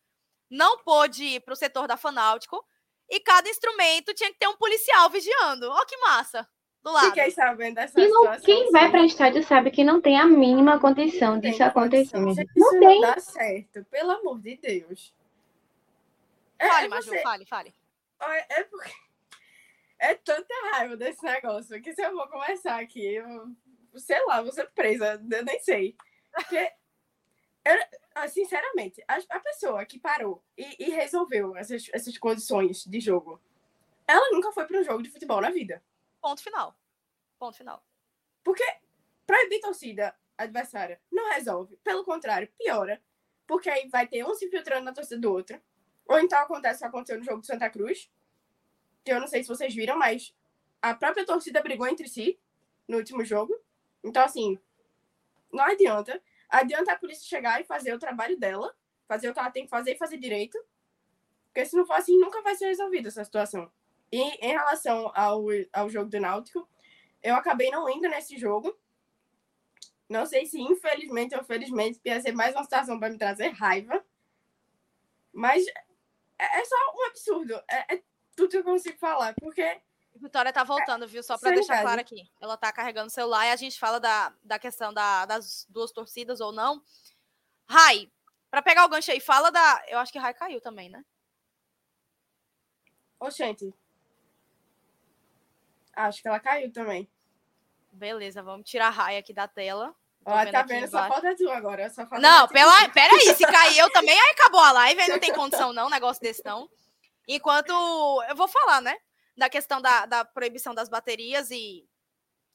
não pôde ir para o setor da Fanáutico, e cada instrumento tinha que ter um policial vigiando. Ó, que massa! Do lado. Fiquei sabendo dessa e não, Quem vai para estádio sabe que não tem a mínima condição disso acontecer. Não, não tem. Não dá certo, pelo amor de Deus. É, fale, é Maju, você... fale, fale. É porque é tanta raiva desse negócio que se eu vou começar aqui, eu sei lá, vou ser presa, eu nem sei. Porque, eu, sinceramente, a, a, pessoa que parou e, e, resolveu essas, essas condições de jogo, ela nunca foi para um jogo de futebol na vida. Ponto final. Ponto final. Porque proibir torcida adversária não resolve. Pelo contrário, piora. Porque aí vai ter um se infiltrando na torcida do outro. Ou então acontece o que aconteceu no jogo de Santa Cruz. Que eu não sei se vocês viram, mas a própria torcida brigou entre si no último jogo. Então, assim, não adianta. Adianta a polícia chegar e fazer o trabalho dela, fazer o que ela tem que fazer e fazer direito. Porque se não for assim, nunca vai ser resolvida essa situação. E em relação ao, ao jogo do Náutico, eu acabei não indo nesse jogo. Não sei se infelizmente ou felizmente ia ser mais uma situação para me trazer raiva. Mas é, é só um absurdo. É, é tudo que eu consigo falar. Porque Vitória tá voltando, viu? Só para deixar claro aqui. Ela tá carregando o celular e a gente fala da, da questão da, das duas torcidas ou não. Rai, para pegar o gancho aí, fala da. Eu acho que Rai caiu também, né? Oxente. Acho que ela caiu também. Beleza, vamos tirar a Rai aqui da tela. Ó, tá vendo? Só falta tu agora. Só falta não, pela... peraí, se cair eu também, aí acabou a live, aí não tem condição não, negócio desse não. Enquanto, eu vou falar, né? Da questão da, da proibição das baterias e,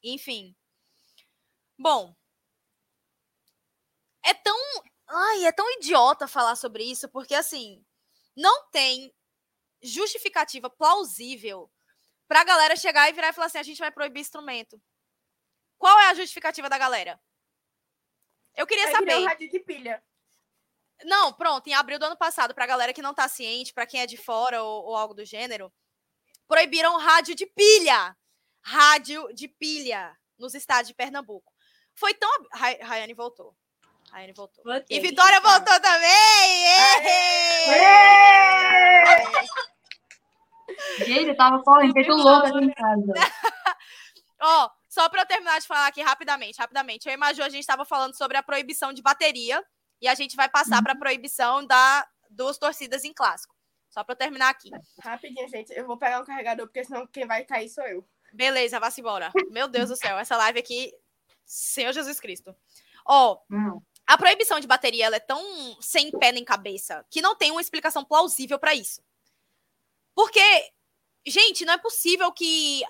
enfim. Bom, é tão, ai, é tão idiota falar sobre isso, porque assim, não tem justificativa plausível para a galera chegar e virar e falar assim: a gente vai proibir instrumento. Qual é a justificativa da galera? Eu queria é saber. Um rádio de pilha. Não, pronto, em abril do ano passado, para a galera que não está ciente, para quem é de fora ou, ou algo do gênero, proibiram rádio de pilha. Rádio de pilha nos estados de Pernambuco. Foi tão. Rayane voltou. Rayane voltou. Voltei, e Vitória então. voltou também! Gente, eu tava falando, feito louco aqui em casa. Ó, oh, só para eu terminar de falar aqui rapidamente, rapidamente. Eu imagino a gente estava falando sobre a proibição de bateria e a gente vai passar uhum. para a proibição da duas torcidas em clássico. Só para terminar aqui. Rapidinho, gente. Eu vou pegar um carregador, porque senão quem vai cair sou eu. Beleza, vá-se embora. Meu Deus do céu, essa live aqui, Senhor Jesus Cristo. Ó, oh, a proibição de bateria ela é tão sem pé nem cabeça que não tem uma explicação plausível para isso. Porque, gente, não é possível que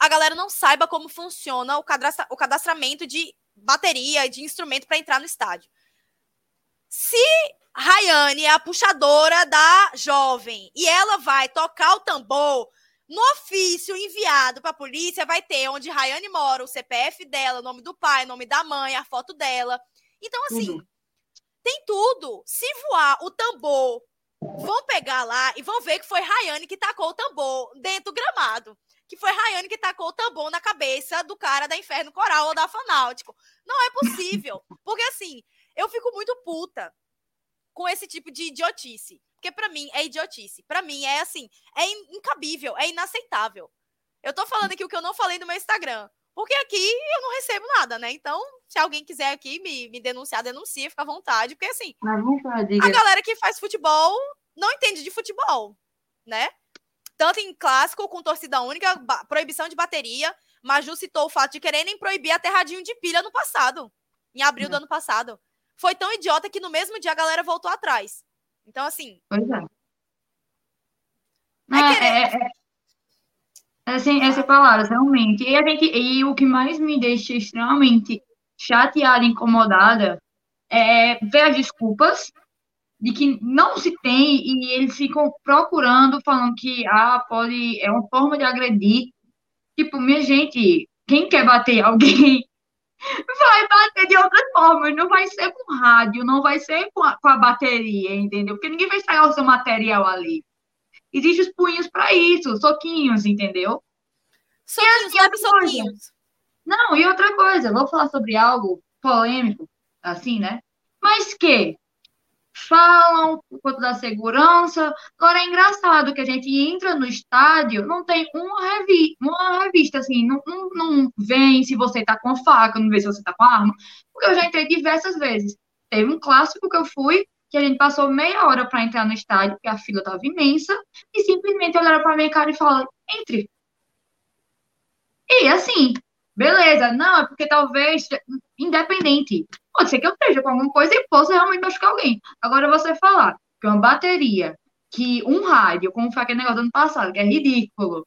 a galera não saiba como funciona o, cadastra o cadastramento de bateria e de instrumento para entrar no estádio. Se Rayane é a puxadora da jovem e ela vai tocar o tambor no ofício enviado para a polícia, vai ter onde Rayane mora, o CPF dela, o nome do pai, o nome da mãe, a foto dela. Então, assim, uhum. tem tudo. Se voar o tambor, vão pegar lá e vão ver que foi Rayane que tacou o tambor dentro do gramado. Que foi Rayane que tacou o tambor na cabeça do cara da Inferno Coral ou da Fanáutico. Não é possível. Porque, assim, eu fico muito puta com esse tipo de idiotice. Porque para mim é idiotice. Para mim é assim, é incabível, é inaceitável. Eu tô falando aqui o que eu não falei no meu Instagram. Porque aqui eu não recebo nada, né? Então, se alguém quiser aqui me, me denunciar, denuncia, fica à vontade. Porque assim, a galera que faz futebol não entende de futebol, né? Tanto em clássico com torcida única, proibição de bateria. Maju citou o fato de quererem proibir aterradinho de pilha no passado, em abril do ano passado. Foi tão idiota que no mesmo dia a galera voltou atrás. Então, assim. Pois é. É, é, é, é, é assim, essas palavras, realmente. E, a gente, e o que mais me deixa extremamente chateada, incomodada, é ver as desculpas de que não se tem e eles ficam procurando, falando que ah, pode, é uma forma de agredir. Tipo, minha gente, quem quer bater alguém vai bater de outras formas, não vai ser com rádio, não vai ser com a, com a bateria, entendeu? Porque ninguém vai estragar o seu material ali. Existem os punhos para isso, soquinhos, entendeu? Soquinhos, e, assim, soquinhos. Não, e outra coisa, vou falar sobre algo polêmico, assim, né? Mas que falam por conta da segurança. Agora é engraçado que a gente entra no estádio, não tem uma, revi uma revista, assim, não, não, não vem se você tá com faca, não vê se você tá com arma, porque eu já entrei diversas vezes. Teve um clássico que eu fui, que a gente passou meia hora para entrar no estádio, porque a fila tava imensa, e simplesmente olharam para minha cara e falaram, entre. E assim, beleza, não, é porque talvez, independente, Pode ser que eu esteja com alguma coisa e possa realmente machucar alguém. Agora, você falar que uma bateria, que um rádio, como foi aquele negócio do ano passado, que é ridículo,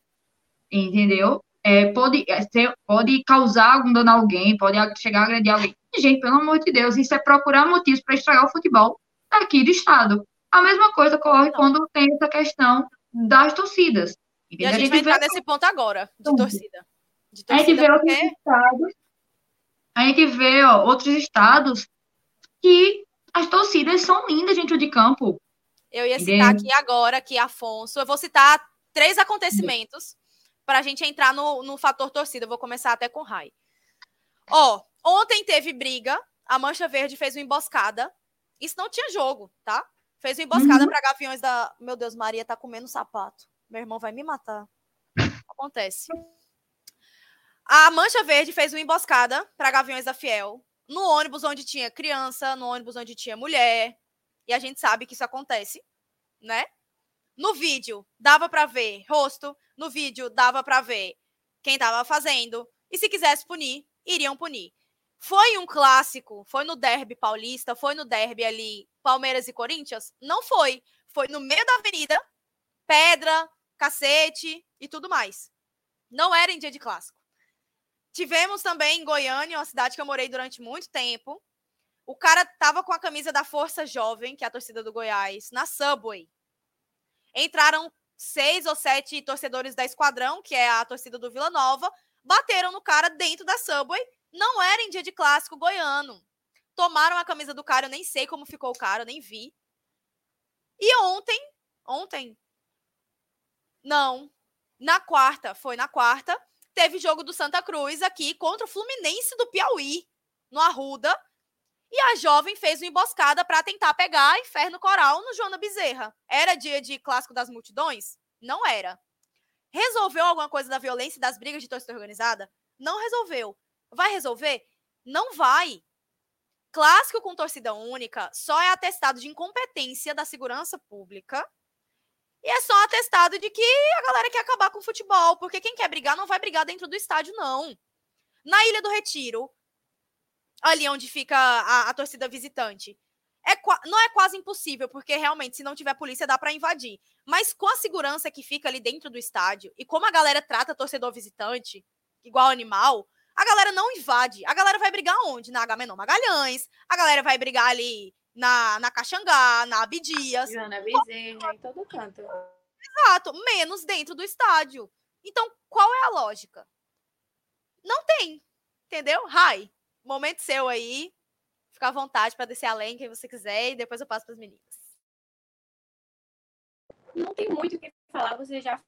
entendeu? É, pode, é, ser, pode causar algum dano a alguém, pode chegar a agredir alguém. Gente, pelo amor de Deus, isso é procurar motivos para estragar o futebol daqui do Estado. A mesma coisa ocorre quando tem essa questão das torcidas. Entendeu? E a gente, a gente vai entrar nesse ponto agora, de torcida. A gente vê outros estados a gente vê ó, outros estados que as torcidas são lindas dentro de campo. Eu ia citar aqui agora que Afonso, eu vou citar três acontecimentos para a gente entrar no, no fator torcida. Eu vou começar até com Rai. Ó, ontem teve briga, a Mancha Verde fez uma emboscada. Isso não tinha jogo, tá? Fez uma emboscada uhum. para Gaviões da. Meu Deus, Maria tá comendo sapato. Meu irmão vai me matar. Acontece. A Mancha Verde fez uma emboscada para Gaviões da Fiel no ônibus onde tinha criança, no ônibus onde tinha mulher. E a gente sabe que isso acontece, né? No vídeo dava para ver rosto, no vídeo dava para ver quem estava fazendo. E se quisesse punir, iriam punir. Foi um clássico, foi no derby paulista, foi no derby ali Palmeiras e Corinthians? Não foi. Foi no meio da avenida, pedra, cacete e tudo mais. Não era em dia de clássico. Tivemos também em Goiânia, uma cidade que eu morei durante muito tempo. O cara tava com a camisa da Força Jovem, que é a torcida do Goiás, na Subway. Entraram seis ou sete torcedores da Esquadrão, que é a torcida do Vila Nova, bateram no cara dentro da Subway. Não era em dia de clássico goiano. Tomaram a camisa do cara, eu nem sei como ficou o cara, eu nem vi. E ontem, ontem, não, na quarta, foi na quarta, teve jogo do Santa Cruz aqui contra o Fluminense do Piauí, no Arruda. E a jovem fez uma emboscada para tentar pegar Inferno Coral no Joana Bezerra. Era dia de clássico das multidões? Não era. Resolveu alguma coisa da violência e das brigas de torcida organizada? Não resolveu. Vai resolver? Não vai. Clássico com torcida única só é atestado de incompetência da segurança pública e é só um atestado de que a galera quer acabar com o futebol, porque quem quer brigar não vai brigar dentro do estádio, não. Na Ilha do Retiro, ali onde fica a, a torcida visitante, é, não é quase impossível, porque realmente, se não tiver polícia, dá para invadir. Mas com a segurança que fica ali dentro do estádio, e como a galera trata torcedor visitante, igual animal, a galera não invade. A galera vai brigar onde? Na Agamenon Magalhães, a galera vai brigar ali na, na Caxangá, na Abdias. Joana Bezerra, em todo canto. Exato, menos dentro do estádio. Então, qual é a lógica? Não tem, entendeu? Rai, momento seu aí. Fica à vontade para descer além, quem você quiser, e depois eu passo para as meninas. Não tem muito o que falar, vocês já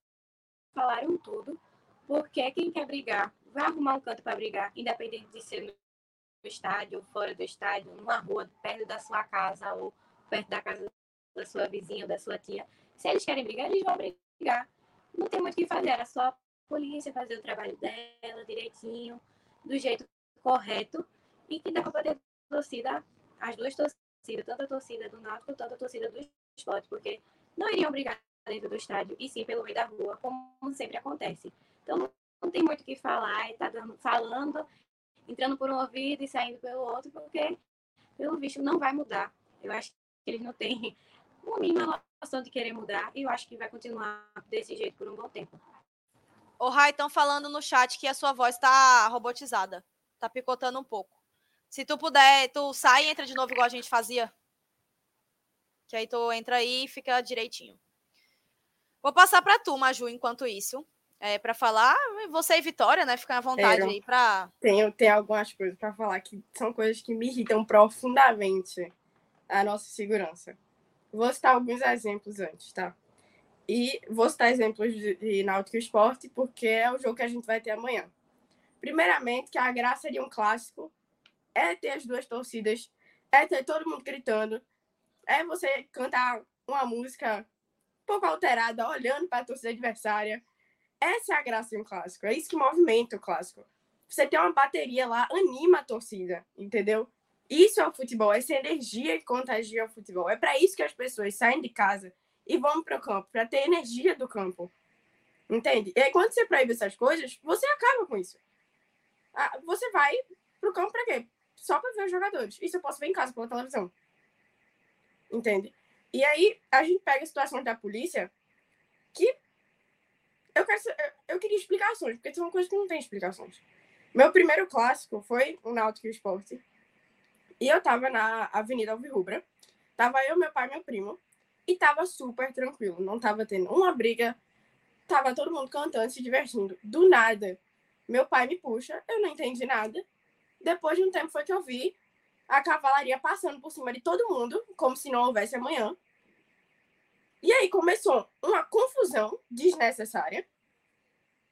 falaram tudo. Porque quem quer brigar, vai arrumar um canto para brigar, independente de ser no estádio, fora do estádio, numa rua, perto da sua casa ou perto da casa da sua vizinha ou da sua tia. Se eles querem brigar, eles vão brigar. Não tem muito o que fazer, era só a polícia fazer o trabalho dela direitinho, do jeito correto, e que dá para ter torcida, as duas torcidas, tanto a torcida do Náutico quanto a torcida do esporte, porque não iriam brigar dentro do estádio, e sim pelo meio da rua, como sempre acontece. Então não, tem muito o que falar, e tá dando, falando, entrando por um ouvido e saindo pelo outro, porque pelo visto não vai mudar. Eu acho que eles não têm uma mínima noção de querer mudar, e eu acho que vai continuar desse jeito por um bom tempo. Ô, Rai, estão falando no chat que a sua voz está robotizada. Tá picotando um pouco. Se tu puder, tu sai e entra de novo igual a gente fazia. Que aí tu entra aí e fica direitinho. Vou passar para tu, Maju, enquanto isso. É, para falar, você e Vitória, né? Fica à vontade aí para. Tenho, tenho algumas coisas para falar que são coisas que me irritam profundamente a nossa segurança. Vou citar alguns exemplos antes, tá? E vou citar exemplos de, de Náutico Esporte, porque é o jogo que a gente vai ter amanhã. Primeiramente, que a graça de um clássico é ter as duas torcidas, é ter todo mundo gritando, é você cantar uma música um pouco alterada, olhando para a torcida adversária. Essa é a graça de um clássico, é isso que movimenta o clássico. Você tem uma bateria lá, anima a torcida, entendeu? Isso é o futebol, essa energia que contagia o futebol. É para isso que as pessoas saem de casa e vão para o campo, para ter energia do campo. Entende? E aí, quando você proíbe essas coisas, você acaba com isso. Ah, você vai pro campo para quê? Só para ver os jogadores. Isso eu posso ver em casa pela televisão. Entende? E aí a gente pega a situação da polícia que eu, quero, eu queria explicações, porque são coisas que não tem explicações. Meu primeiro clássico foi o Náutico Esporte. E eu tava na Avenida Alvirrubra. Tava eu, meu pai e meu primo. E tava super tranquilo. Não tava tendo uma briga. Tava todo mundo cantando, se divertindo. Do nada, meu pai me puxa. Eu não entendi nada. Depois de um tempo foi que eu vi a cavalaria passando por cima de todo mundo, como se não houvesse amanhã. E aí começou uma confusão desnecessária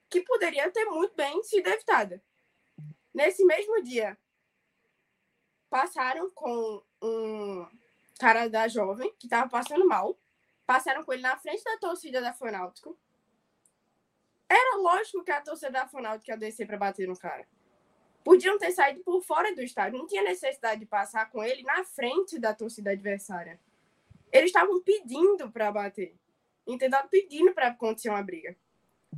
que poderia ter muito bem sido evitada. Nesse mesmo dia, passaram com um cara da jovem que estava passando mal, passaram com ele na frente da torcida da Fonáutico. Era lógico que a torcida da Fonáutico ia descer para bater no cara. Podiam ter saído por fora do estádio, não tinha necessidade de passar com ele na frente da torcida adversária. Eles estavam pedindo para bater, entendeu? Pedindo para acontecer uma briga.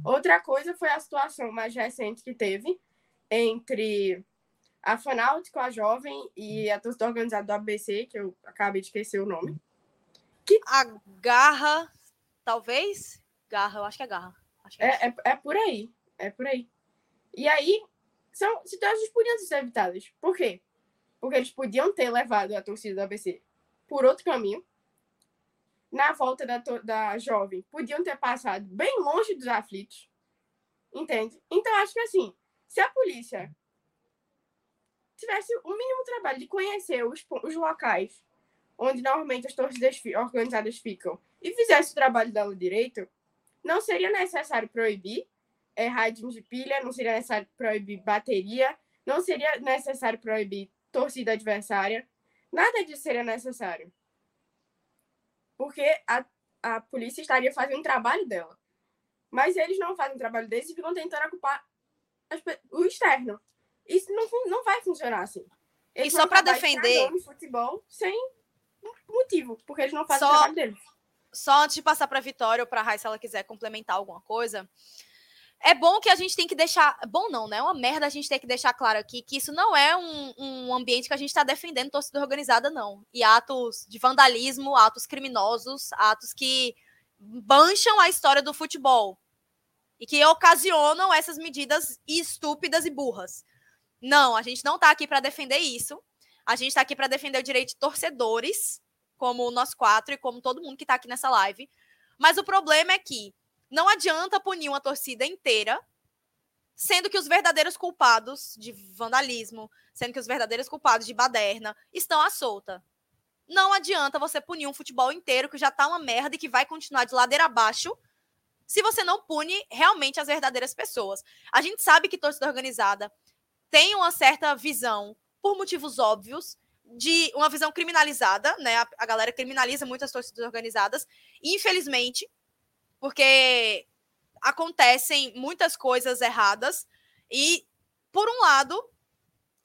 Outra coisa foi a situação mais recente que teve entre a Fanáutico, a Jovem e a torcida organizada do ABC, que eu acabei de esquecer o nome. Que... A Garra, talvez? Garra, eu acho que é Garra. Que é, é, é, por aí, é por aí. E aí, são situações que podiam ser evitadas. Por quê? Porque eles podiam ter levado a torcida do ABC por outro caminho. Na volta da, da jovem, podiam ter passado bem longe dos aflitos. Entende? Então, acho que assim, se a polícia tivesse o mínimo trabalho de conhecer os, os locais onde normalmente as torcidas organizadas ficam e fizesse o trabalho dela direito, não seria necessário proibir é, de pilha, não seria necessário proibir bateria, não seria necessário proibir torcida adversária. Nada disso seria necessário. Porque a, a polícia estaria fazendo o trabalho dela. Mas eles não fazem o trabalho deles e ficam tentando ocupar as, o externo. Isso não, não vai funcionar assim. Eles e só para defender. futebol sem motivo, porque eles não fazem só, o trabalho deles. Só antes de passar para a Vitória ou para a Raíssa, se ela quiser complementar alguma coisa, é bom que a gente tem que deixar. Bom, não, né? É uma merda a gente ter que deixar claro aqui que isso não é um, um ambiente que a gente está defendendo torcida organizada, não. E atos de vandalismo, atos criminosos, atos que mancham a história do futebol e que ocasionam essas medidas estúpidas e burras. Não, a gente não está aqui para defender isso. A gente está aqui para defender o direito de torcedores, como nós quatro e como todo mundo que está aqui nessa live. Mas o problema é que não adianta punir uma torcida inteira, sendo que os verdadeiros culpados de vandalismo, sendo que os verdadeiros culpados de baderna estão à solta. Não adianta você punir um futebol inteiro que já tá uma merda e que vai continuar de ladeira abaixo se você não pune realmente as verdadeiras pessoas. A gente sabe que torcida organizada tem uma certa visão, por motivos óbvios, de uma visão criminalizada, né? A, galera criminaliza muito as torcidas organizadas, infelizmente, porque acontecem muitas coisas erradas e, por um lado,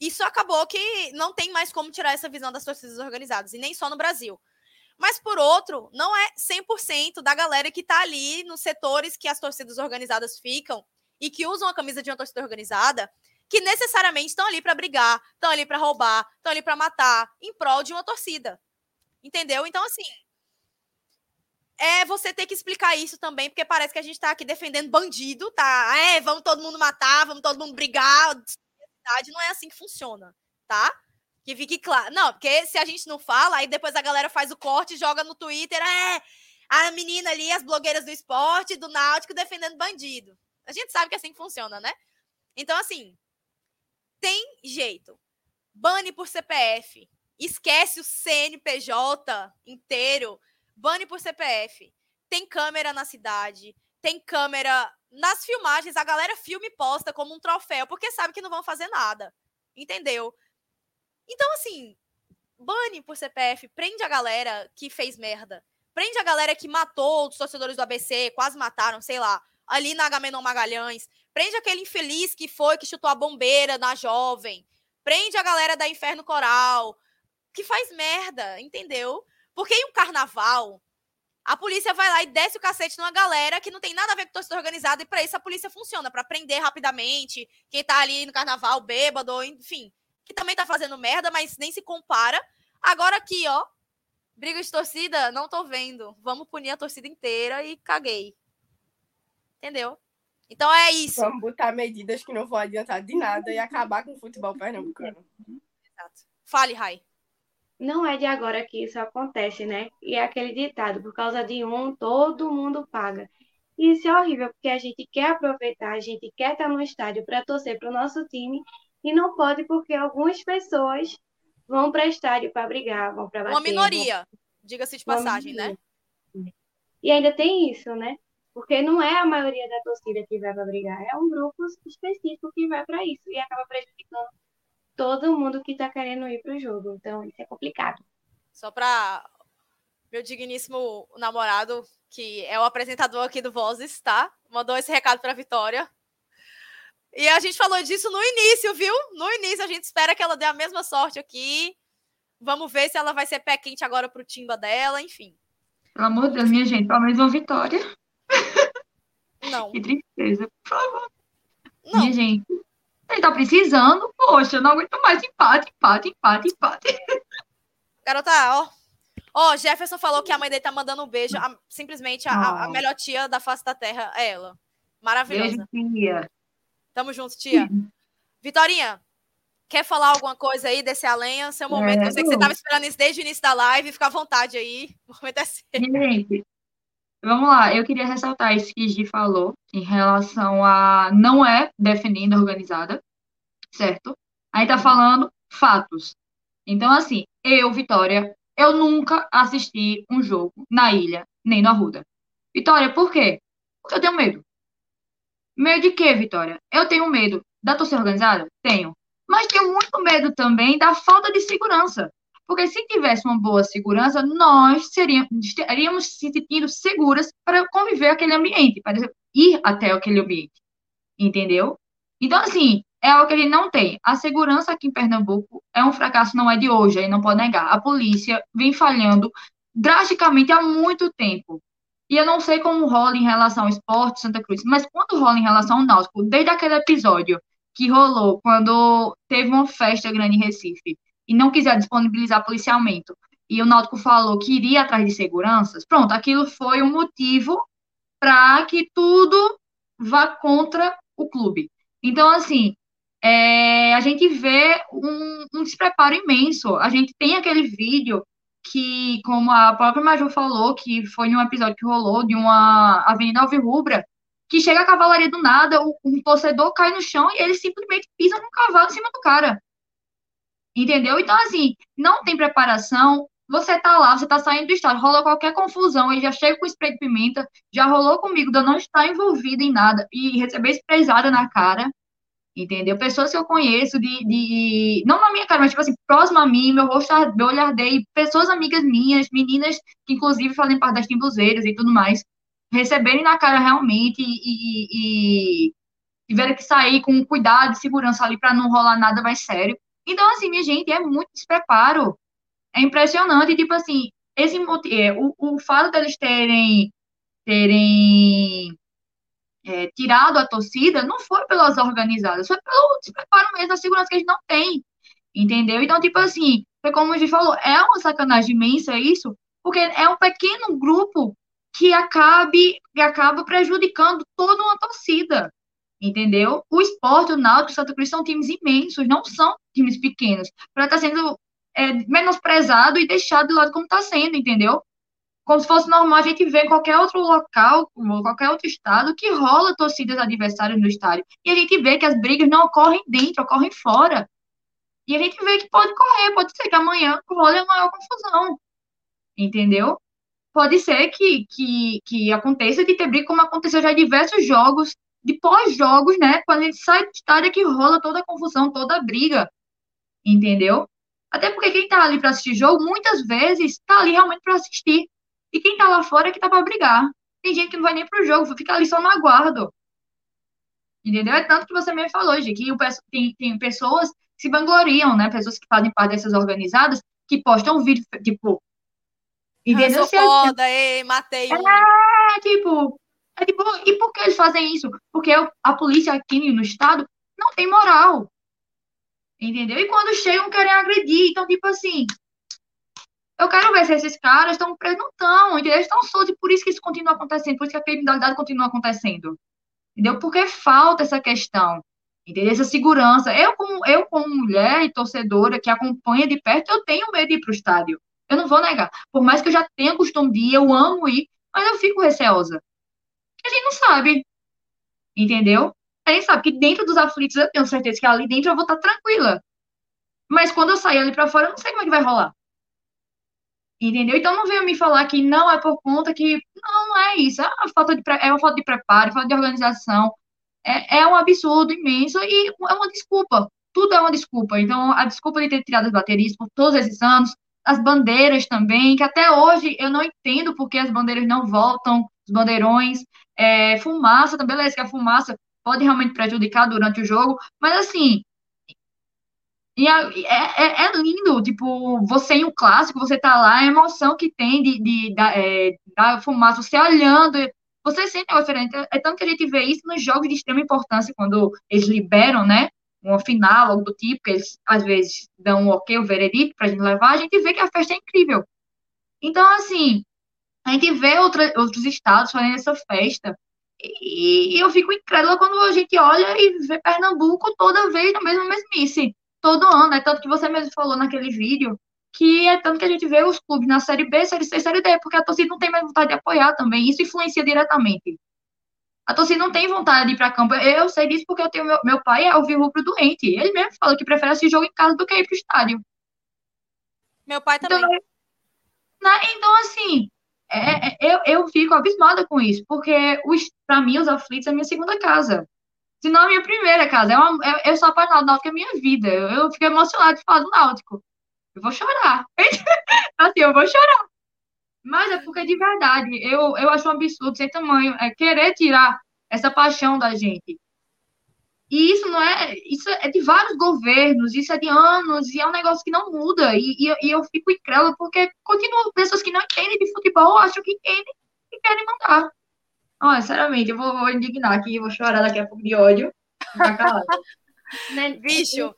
isso acabou que não tem mais como tirar essa visão das torcidas organizadas, e nem só no Brasil. Mas, por outro, não é 100% da galera que está ali nos setores que as torcidas organizadas ficam e que usam a camisa de uma torcida organizada, que necessariamente estão ali para brigar, estão ali para roubar, estão ali para matar, em prol de uma torcida. Entendeu? Então, assim, é você ter que explicar isso também, porque parece que a gente está aqui defendendo bandido, tá? É, vamos todo mundo matar, vamos todo mundo brigar, não é assim que funciona, tá? Que fique claro. Não, porque se a gente não fala, aí depois a galera faz o corte e joga no Twitter, é, a menina ali, as blogueiras do esporte, do Náutico, defendendo bandido. A gente sabe que é assim que funciona, né? Então, assim, tem jeito. Bane por CPF. Esquece o CNPJ inteiro. Bane por CPF. Tem câmera na cidade. Tem câmera nas filmagens, a galera filme e posta como um troféu, porque sabe que não vão fazer nada. Entendeu? Então, assim, bane por CPF, prende a galera que fez merda. Prende a galera que matou os torcedores do ABC, quase mataram, sei lá, ali na Agamenon Magalhães. Prende aquele infeliz que foi, que chutou a bombeira na jovem. Prende a galera da Inferno Coral, que faz merda, entendeu? Porque em um carnaval, a polícia vai lá e desce o cacete numa galera que não tem nada a ver com torcida organizada, e para isso a polícia funciona, para prender rapidamente quem tá ali no carnaval, bêbado, enfim, que também tá fazendo merda, mas nem se compara. Agora aqui, ó, briga de torcida, não tô vendo. Vamos punir a torcida inteira e caguei. Entendeu? Então é isso. Vamos botar medidas que não vão adiantar de nada e acabar com o futebol pernambucano. Exato. Fale, Rai não é de agora que isso acontece, né? E é aquele ditado, por causa de um, todo mundo paga. E isso é horrível, porque a gente quer aproveitar, a gente quer estar no estádio para torcer para o nosso time e não pode porque algumas pessoas vão para estádio para brigar, vão para bater. Uma minoria, vão... diga-se de passagem, né? E ainda tem isso, né? Porque não é a maioria da torcida que vai para brigar, é um grupo específico que vai para isso e acaba prejudicando todo mundo que tá querendo ir pro jogo. Então, isso é complicado. Só para meu digníssimo namorado, que é o apresentador aqui do Vozes, tá? Mandou esse recado para Vitória. E a gente falou disso no início, viu? No início, a gente espera que ela dê a mesma sorte aqui. Vamos ver se ela vai ser pé quente agora pro timba dela, enfim. Pelo amor de Deus, minha gente, pelo menos uma vitória. Não. que tristeza, por favor. Não. Minha gente, ele tá precisando, poxa, eu não aguento mais empate, empate, empate, empate. Garota, ó. Ó, Jefferson falou que a mãe dele tá mandando um beijo. A, simplesmente a, a, melhor tia da face da terra é ela. Maravilhosa. Beijo, tia. Tamo junto, tia. Vitorinha, quer falar alguma coisa aí desse além? Seu momento. É, eu sei que você tava esperando isso desde o início da live. Fica à vontade aí. O momento é seu. Gente, Vamos lá, eu queria ressaltar isso que Gi falou em relação a não é definindo organizada, certo? Aí tá falando fatos. Então, assim, eu, Vitória, eu nunca assisti um jogo na ilha, nem no Arruda. Vitória, por quê? Porque eu tenho medo. Medo de quê, Vitória? Eu tenho medo da torcida organizada? Tenho. Mas tenho muito medo também da falta de segurança. Porque se tivesse uma boa segurança, nós seríamos, estaríamos se sentindo seguras para conviver aquele ambiente, para ir até aquele ambiente. Entendeu? Então, assim, é algo que a gente não tem. A segurança aqui em Pernambuco é um fracasso, não é de hoje, aí não pode negar. A polícia vem falhando drasticamente há muito tempo. E eu não sei como rola em relação ao esporte Santa Cruz, mas quando rola em relação ao Náutico, desde aquele episódio que rolou quando teve uma festa grande em Recife, e não quiser disponibilizar policiamento, e o Náutico falou que iria atrás de seguranças, pronto, aquilo foi um motivo para que tudo vá contra o clube. Então, assim, é, a gente vê um, um despreparo imenso. A gente tem aquele vídeo que, como a própria Maju falou, que foi num episódio que rolou de uma Avenida Alvirrubra, que chega a cavalaria do nada, um torcedor cai no chão e ele simplesmente pisa num cavalo em cima do cara. Entendeu? Então, assim, não tem preparação. Você tá lá, você tá saindo do estádio, rola qualquer confusão, ele já chega com spray de pimenta, já rolou comigo de eu não estar envolvida em nada e receber sprayzada na cara, entendeu? Pessoas que eu conheço de, de não na minha cara, mas tipo assim, próximo a mim, meu rosto, meu olhar ardei, pessoas amigas minhas, meninas que inclusive fazem parte das timbuzeiras e tudo mais, receberem na cara realmente e, e, e tiveram que sair com cuidado e segurança ali para não rolar nada mais sério. Então, assim, minha gente, é muito despreparo. É impressionante, tipo assim, esse é, o, o fato deles terem, terem é, tirado a torcida não foi pelas organizadas, foi pelo despreparo mesmo da segurança que eles não têm. Entendeu? Então, tipo assim, foi como a gente falou, é uma sacanagem imensa isso, porque é um pequeno grupo que acabe que acaba prejudicando toda uma torcida entendeu? O esporte, o Náutico, o Santa Cruz são times imensos, não são times pequenos, para estar tá sendo é, menosprezado e deixado de lado como está sendo, entendeu? Como se fosse normal a gente ver em qualquer outro local, qualquer outro estado, que rola torcidas adversárias no estádio. E a gente vê que as brigas não ocorrem dentro, ocorrem fora. E a gente vê que pode correr, pode ser que amanhã role a maior confusão. Entendeu? Pode ser que, que, que aconteça de ter briga, como aconteceu já em diversos jogos de pós-jogos, né? Quando a gente sai do estádio é que rola toda a confusão, toda a briga, entendeu? Até porque quem tá ali para assistir jogo, muitas vezes tá ali realmente para assistir. E quem tá lá fora é que tá para brigar. Tem gente que não vai nem pro jogo, fica ali só no aguardo. Entendeu? É tanto que você me falou, gente, que tem, tem pessoas que se vangloriam, né? Pessoas que fazem parte dessas organizadas, que postam vídeo, tipo. Entendeu? Eu sou foda, ei, matei um. É, tipo, é tipo, e por que eles fazem isso? Porque a polícia aqui no estado não tem moral. Entendeu? E quando chegam, querem agredir. Então, tipo assim, eu quero ver se esses caras estão presos. Não estão, entendeu? Eles estão soltos e por isso que isso continua acontecendo, por isso que a criminalidade continua acontecendo. Entendeu? Porque falta essa questão. Entendeu? Essa segurança. Eu como, eu, como mulher e torcedora que acompanha de perto, eu tenho medo de ir para o estádio. Eu não vou negar. Por mais que eu já tenha costume de ir, eu amo ir, mas eu fico receosa a gente não sabe. Entendeu? A gente sabe que dentro dos aflitos eu tenho certeza que ali dentro eu vou estar tranquila. Mas quando eu sair ali para fora, eu não sei como é que vai rolar. Entendeu? Então não venha me falar que não é por conta que. Não, não é isso. É uma falta de, é uma falta de preparo, falta de organização. É, é um absurdo imenso e é uma desculpa. Tudo é uma desculpa. Então, a desculpa de ter tirado as baterias por todos esses anos, as bandeiras também, que até hoje eu não entendo porque as bandeiras não voltam, os bandeirões. É, fumaça, também, beleza, que a fumaça pode realmente prejudicar durante o jogo, mas assim, e é, é, é, lindo, tipo, você em um clássico, você tá lá, a emoção que tem de, de, da, é, da fumaça, você olhando, você sente algo diferente. É tanto que a gente vê isso nos jogos de extrema importância, quando eles liberam, né, uma final, algo do tipo, que eles às vezes dão um ok, o um veredito pra gente levar, a gente vê que a festa é incrível. Então, assim, a gente vê outra, outros estados fazendo essa festa. E, e, eu fico incrédula quando a gente olha e vê Pernambuco toda vez na mesma mesmice. Todo ano. É tanto que você mesmo falou naquele vídeo que é tanto que a gente vê os clubes na Série B, Série C, Série D, porque a torcida não tem mais vontade de apoiar também. Isso influencia diretamente. A torcida não tem vontade de ir para campo. Eu sei disso porque eu tenho meu, meu pai é o rubro doente. Ele mesmo fala que prefere assistir jogo em casa do que ir para o estádio. Meu pai também. Então, né? então assim, é, é, eu, eu fico abismada com isso, porque para mim os aflitos é minha segunda casa. Se não a minha primeira casa. É uma, eu, eu sou apaixonada do Náutico, é minha vida. Eu, eu fico emocionada de falar do Náutico. Eu vou chorar. assim, eu vou chorar. Mas é porque de verdade, eu, eu acho um absurdo sem tamanho é querer tirar essa paixão da gente. E isso não é. Isso é de vários governos, isso é de anos, e é um negócio que não muda. E, e, e eu fico incrédula porque continuam pessoas que não entendem de futebol, acham que entendem e querem mandar. Olha, sinceramente, eu vou, vou indignar aqui, vou chorar daqui a pouco de ódio. né? Bicho!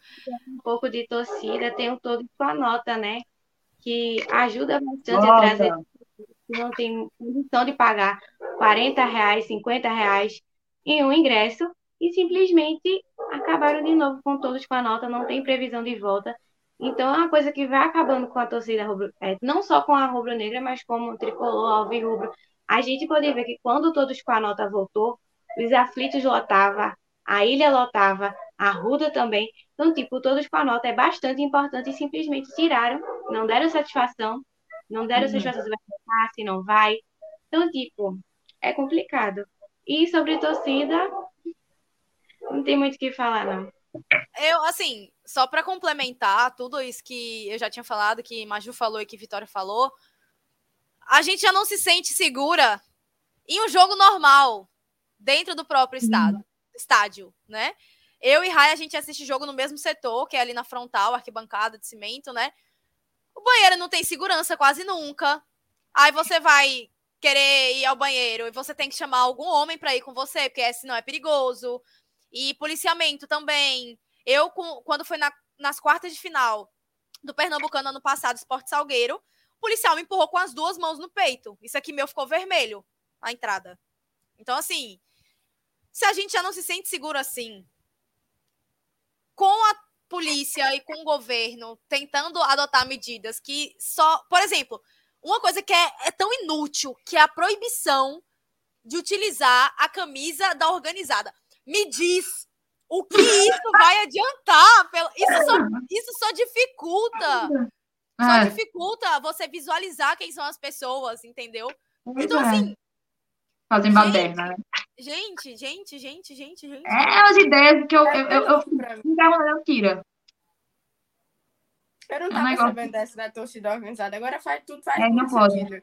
Um pouco de torcida, tem um todo com a nota, né? Que ajuda bastante Nossa. a trazer. Não tem condição de pagar 40 reais, 50 reais em um ingresso e simplesmente acabaram de novo com todos com a nota, não tem previsão de volta. Então é uma coisa que vai acabando com a torcida rubro, é, não só com a rubro-negra, mas como o tricolor, alvirrubro. A gente pode ver que quando todos com a nota voltou, os aflitos lotava, a ilha lotava, a Ruda também. Então, tipo, todos com a nota é bastante importante e simplesmente tiraram, não deram satisfação, não deram uhum. satisfação se vai voltar, se não vai. Então, tipo, é complicado. E sobre torcida, não tem muito o que falar, não. Eu, assim, só para complementar tudo isso que eu já tinha falado, que Maju falou e que Vitória falou, a gente já não se sente segura em um jogo normal, dentro do próprio estado, estádio, né? Eu e Rai, a gente assiste jogo no mesmo setor, que é ali na frontal, arquibancada de cimento, né? O banheiro não tem segurança quase nunca. Aí você vai querer ir ao banheiro e você tem que chamar algum homem para ir com você, porque senão é perigoso. E policiamento também. Eu, quando foi na, nas quartas de final do Pernambucano ano passado, Esporte Salgueiro, o policial me empurrou com as duas mãos no peito. Isso aqui meu ficou vermelho, a entrada. Então, assim, se a gente já não se sente seguro assim, com a polícia e com o governo tentando adotar medidas que só. Por exemplo, uma coisa que é, é tão inútil, que é a proibição de utilizar a camisa da organizada. Me diz o que isso vai adiantar? Isso só, isso só dificulta. Só é. dificulta você visualizar quem são as pessoas, entendeu? Então, é. assim. Fazem baderna, né? Gente, gente, gente, gente, gente. É as ideias que eu, eu, eu, eu, eu tira. Eu não tava é sabendo dessa da torcida organizada. Agora faz tudo faz é, não pode.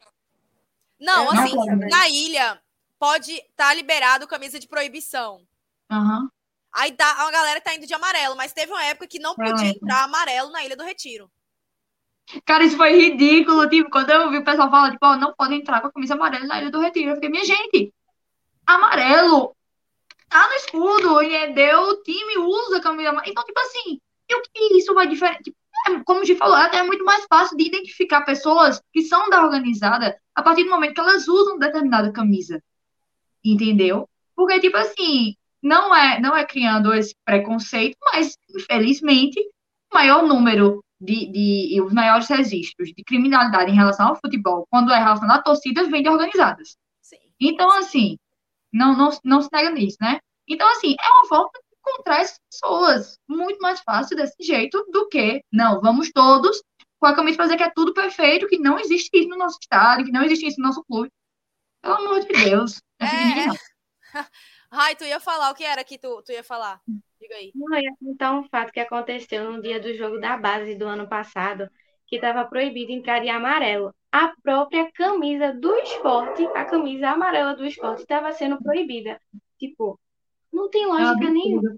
Não, assim, não na ilha pode estar tá liberado camisa de proibição. Uhum. Aí tá, a galera tá indo de amarelo, mas teve uma época que não podia entrar amarelo na Ilha do Retiro. Cara, isso foi ridículo. Tipo, quando eu vi o pessoal falar, tipo, oh, não pode entrar com a camisa amarela na Ilha do Retiro. Eu fiquei, minha gente, amarelo tá no escudo, entendeu? O time usa a camisa amarela. Então, tipo assim, e o que isso vai diferente? Tipo, é, como a gente falou, até é muito mais fácil de identificar pessoas que são da organizada a partir do momento que elas usam determinada camisa. Entendeu? Porque, tipo assim, não é, não é criando esse preconceito, mas, infelizmente, o maior número de, de, os maiores registros de criminalidade em relação ao futebol, quando é relacionado a torcidas, vem de organizadas. Sim. Então, assim, não, não, não se nega nisso, né? Então, assim, é uma forma de encontrar as pessoas muito mais fácil desse jeito do que, não, vamos todos com a camisa fazer que é tudo perfeito, que não existe isso no nosso estado, que não existe isso no nosso clube. Pelo amor de Deus. É. Rai, tu ia falar, o que era que tu, tu ia falar? Diga aí. Não, ia contar um fato que aconteceu no dia do jogo da base do ano passado, que estava proibido entrar de amarelo. A própria camisa do esporte, a camisa amarela do esporte, estava sendo proibida. Tipo, não tem lógica nenhuma.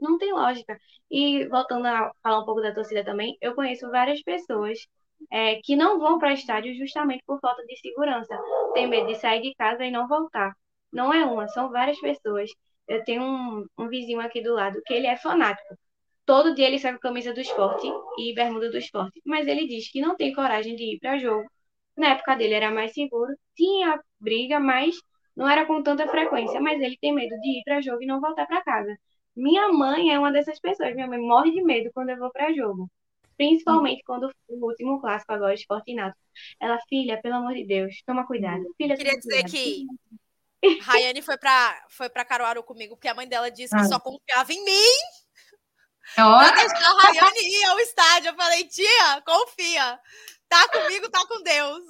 Não tem lógica. E voltando a falar um pouco da torcida também, eu conheço várias pessoas é, que não vão para estádio justamente por falta de segurança. Tem medo de sair de casa e não voltar. Não é uma, são várias pessoas. Eu tenho um, um vizinho aqui do lado que ele é fanático. Todo dia ele sai com camisa do esporte e bermuda do esporte. Mas ele diz que não tem coragem de ir para jogo. Na época dele era mais seguro, tinha briga, mas não era com tanta frequência. Mas ele tem medo de ir para jogo e não voltar para casa. Minha mãe é uma dessas pessoas. Minha mãe morre de medo quando eu vou para jogo. Principalmente quando o último clássico agora, Esporte Inato. Ela, filha, pelo amor de Deus, toma cuidado. Filha, Queria dizer cuidado. que Rayane foi para foi pra Caruaru comigo, porque a mãe dela disse que ah. só confiava em mim. Pra deixar a Rayane ir ao estádio. Eu falei, tia, confia. Tá comigo, tá com Deus.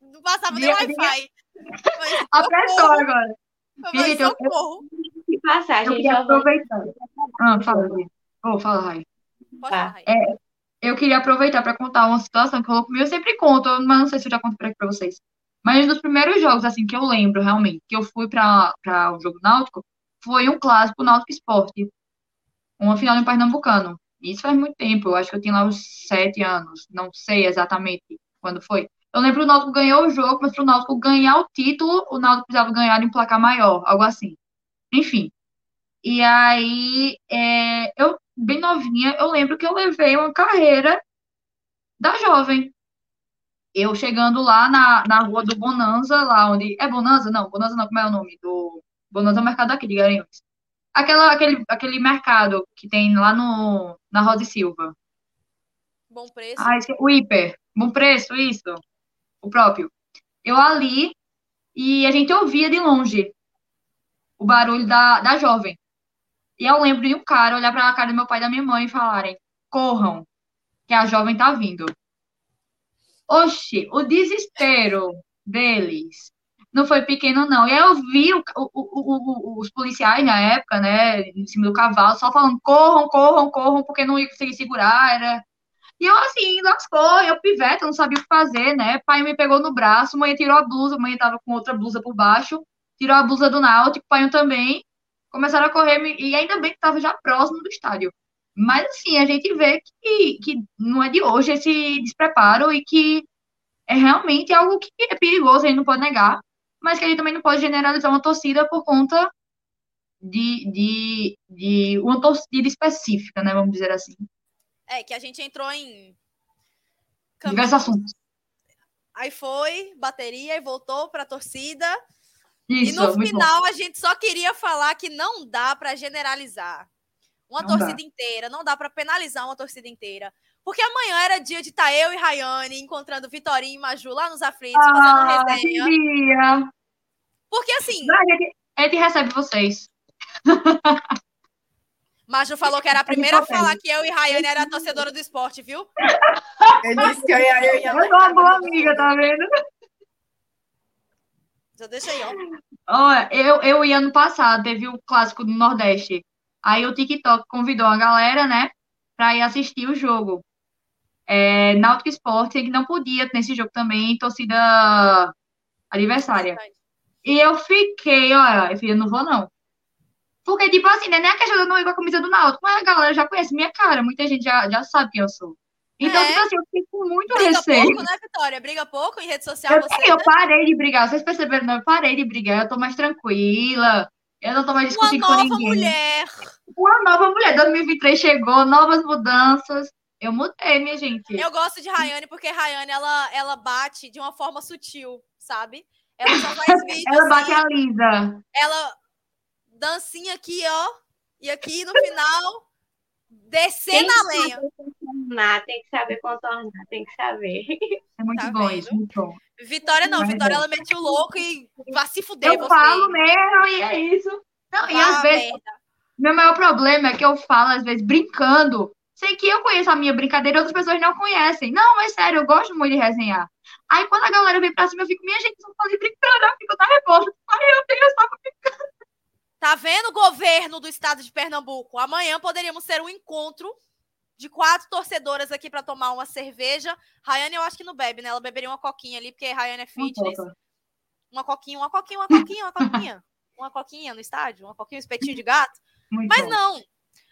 Não passava nem Wi-Fi. Apressou agora. Falei, gente, socorro. Que passagem, eu queria aproveitar. Ah, fala, oh, fala, Rai. Pode tá. falar, É, eu queria aproveitar para contar uma situação que rolou comigo. Eu sempre conto, mas não sei se eu já conto para vocês. Mas nos primeiros jogos, assim, que eu lembro realmente, que eu fui para o um jogo náutico, foi um clássico Náutico Esporte. Uma final em Pernambucano. Isso faz muito tempo, eu acho que eu tinha lá uns sete anos, não sei exatamente quando foi. Eu lembro que o Náutico ganhou o jogo, mas para o Náutico ganhar o título, o Náutico precisava ganhar em placar maior, algo assim. Enfim. E aí, é, eu, bem novinha, eu lembro que eu levei uma carreira da jovem eu chegando lá na, na rua do Bonanza, lá onde. É Bonanza? Não, Bonanza não, como é o nome? Do. Bonanza é o mercado aqui de Garanhuns. Aquela, aquele, aquele mercado que tem lá no, na Rosa e Silva. Bom preço. Ah, esse- o hiper. Bom preço, isso. O próprio. Eu ali e a gente ouvia de longe o barulho da, da jovem. E eu lembro de um cara olhar para a cara do meu pai e da minha mãe e falarem: corram, que a jovem tá vindo. Oxi, o desespero deles não foi pequeno, não. E aí eu vi o- o- o- os policiais na época, né, em cima do cavalo, só falando: corram, corram, corram, porque não ia conseguir segurar. Era... E eu assim, lascou, eu pivete, eu não sabia o que fazer, né? Pai me pegou no braço, mãe tirou a blusa, mãe tava com outra blusa por baixo, tirou a blusa do Náutico, pai também. Começaram a correr, e ainda bem que tava já próximo do estádio. Mas assim, a gente vê que, que não é de hoje esse despreparo e que é realmente algo que é perigoso, a gente não pode negar, mas que a gente também não pode generalizar uma torcida por conta de, de, de uma torcida específica, né? Vamos dizer assim. É, que a gente entrou em. Diversos assuntos. Aí foi, bateria e voltou pra torcida. Isso, e no muito bom. final a gente só queria falar que não dá pra generalizar uma Não torcida inteira, não dá pra penalizar uma torcida inteira. Porque amanhã era dia de estar eu e Rayane encontrando Vitorinha e Maju lá nos aflitos, Ah, fazendo resenha. queria. Porque assim, A a gente recebe vocês. Maju falou que era a primeira a falar que eu e Rayane era a torcedora do esporte, viu? Eu disse que eu ia, eu ia Eu sou uma boa amiga, tá vendo? Já deixa aí, ó. Olha, eu, eu ia ano passado, teve o clássico do Nordeste. Aí o TikTok convidou a galera, né, pra ir assistir o jogo. É, Náutico Esporte, que não podia nesse jogo também, torcida adversária. E eu fiquei, olha, eu falei, eu não vou não. Porque, tipo assim, né, nem a questão de eu não ir com a camisa do Náutico, mas a galera já conhece minha cara, muita gente já, já sabe quem eu sou. Então, É. tipo assim, eu fiquei com muito Briga receio. pouco, né, Vitória? Briga pouco em rede social, Eu, você. eu né? parei de brigar, vocês perceberam? Não, eu parei de brigar, eu tô mais tranquila, eu não tô mais Uma discutindo com nova ninguém. mulher. Uma nova mulher, 2023 chegou, novas mudanças. Eu mudei, minha gente. Eu gosto de Rayane porque Rayane ela, ela bate de uma forma sutil, sabe? Ela só faz vídeo Ela bate assim, a Lisa. ela dancinha aqui, ó, e aqui no final descer Tem na que lenha. saber contornar, tem que saber contornar, tem que saber. É muito Tá bom vendo? isso, muito bom. Vitória não, Vai, Vitória ela mete o louco e vai se fuder Eu você. falo mesmo e é isso. Não, e Vá às vezes, merda. meu maior problema é que eu falo, às vezes, brincando. Sei que eu conheço a minha brincadeira e outras pessoas não conhecem. Não, mas sério, eu gosto muito de resenhar. Aí quando a galera vem pra cima, eu fico, minha gente, não pode brincando, eu fico nervosa. Ai, eu tenho só Tá vendo, governo do estado de Pernambuco? Amanhã poderíamos ter um encontro de quatro torcedoras aqui pra tomar uma cerveja. Rayane, eu acho que não bebe, né? Ela beberia uma coquinha ali, porque Rayane é fitness. Uma coquinha, uma coquinha, uma coquinha, uma coquinha. Uma coquinha no estádio, uma coquinha, um espetinho de gato. Muito Mas bom. não.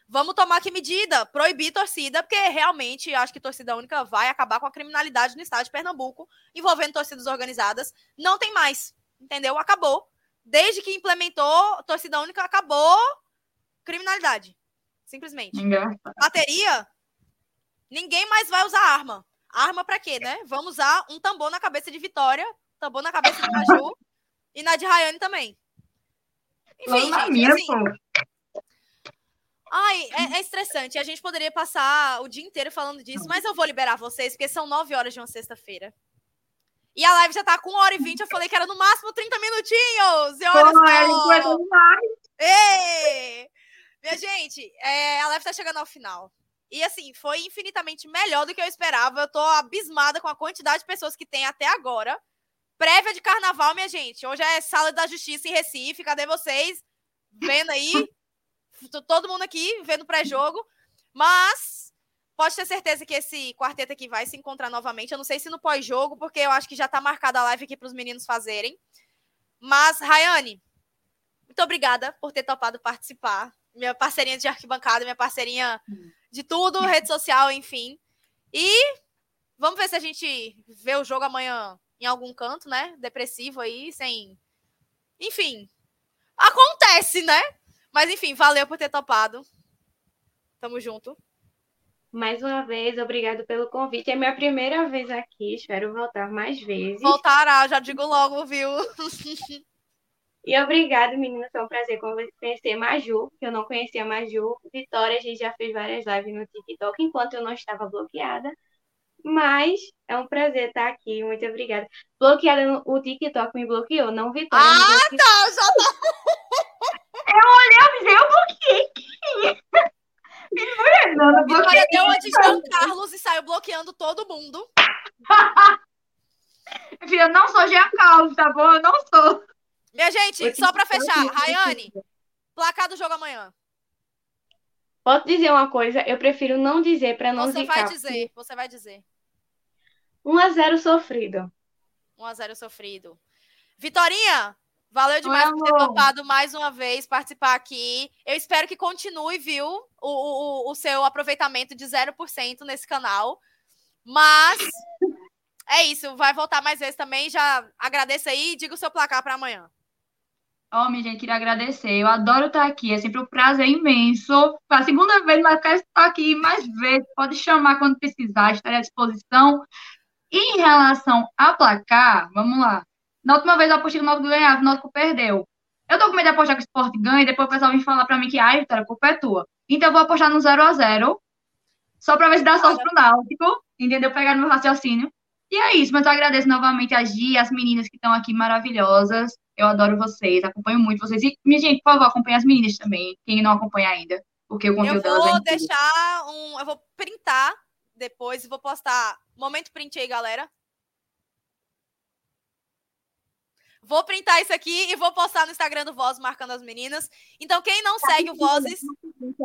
Vamos tomar que medida? Proibir torcida, porque realmente acho que torcida única vai acabar com a criminalidade no estado de Pernambuco, envolvendo torcidas organizadas. Não tem mais. Entendeu? Acabou. Desde que implementou torcida única, acabou criminalidade. Simplesmente. Engraçado. Bateria, ninguém mais vai usar arma. Arma pra quê, né? Vamos usar um tambor na cabeça de Vitória, tambor na cabeça de Maju e na de Rayane também. Enfim, gente, minha, assim. Ai, é, é estressante. A gente poderia passar o dia inteiro falando disso, mas eu vou liberar vocês, porque são nove horas de uma sexta-feira. E a live já tá com 1 hora e 20. Eu falei que era no máximo 30 minutinhos. E olha só. Ei! Minha gente, é, a live tá chegando ao final. E assim, foi infinitamente melhor do que eu esperava. Eu tô abismada com a quantidade de pessoas que tem até agora. Prévia de carnaval, minha gente. Hoje é sala da justiça em Recife. Cadê vocês? Vendo aí? Todo mundo aqui vendo pré-jogo. Mas pode ter certeza que esse quarteto aqui vai se encontrar novamente. Eu não sei se no pós-jogo, porque eu acho que já tá marcada a live aqui para os meninos fazerem. Mas, Rayane, muito obrigada por ter topado participar. Minha parceirinha de arquibancada, minha parceirinha de tudo, rede social, enfim. E vamos ver se a gente vê o jogo amanhã em algum canto, né? Depressivo aí, sem. Enfim. Acontece, né? Mas enfim, valeu por ter topado. Tamo junto. Mais uma vez, obrigado pelo convite. É minha primeira vez aqui, espero voltar mais vezes. Voltará, já digo logo, viu? E obrigado, meninas. Foi um prazer conhecer Maju, que eu não conhecia Maju. Vitória, a gente já fez várias lives no TikTok enquanto eu não estava bloqueada. Mas é um prazer estar aqui. Muito obrigada. Bloqueada o TikTok me bloqueou, não Vitória. Ah, tá, já tá. Eu olhei, eu disse, eu bloqueei eu Vitória deu uma de Jean Carlos e saiu bloqueando todo mundo. Filha, eu não sou Jean Carlos, tá bom? Eu não sou. Minha gente, Eu só pra fechar, Rayane, placar do jogo amanhã. Posso dizer uma coisa? Eu prefiro não dizer para não Você zicar. vai dizer, você vai dizer. 1x0 sofrido. 1x0 sofrido. Vitorinha, valeu demais Oi, por ter topado mais uma vez participar aqui. Eu espero que continue, viu, o, o, o seu aproveitamento de 0% nesse canal. Mas é isso, vai voltar mais vezes também. Já agradeço aí e diga o seu placar para amanhã. Ó, minha gente, queria agradecer. Eu adoro estar aqui. É sempre um prazer imenso. A segunda vez, mas quero estar aqui mais vezes. Pode chamar quando precisar, estarei à disposição. E em relação a placar, vamos lá. Na última vez eu apostei que o Náutico ganhava, o Náutico perdeu. Eu tô com medo de apostar que o Sport ganha e depois o pessoal vem falar pra mim que, ai, Vitória, a culpa é tua. Então eu vou apostar no 0 a 0 só pra ver se dá sorte pro Náutico, entendeu? Pegar no meu raciocínio. E é isso, mas eu agradeço novamente a Gi, as meninas que estão aqui maravilhosas. Eu adoro vocês, acompanho muito vocês. E, minha gente, por favor, acompanhe as meninas também, quem não acompanha ainda, porque o Eu conteúdo delas é vou deixar um. Eu vou printar depois e vou postar. Momento print aí, galera. Vou printar isso aqui e vou postar no Instagram do Voz marcando as meninas. Então, quem não segue o Vozes,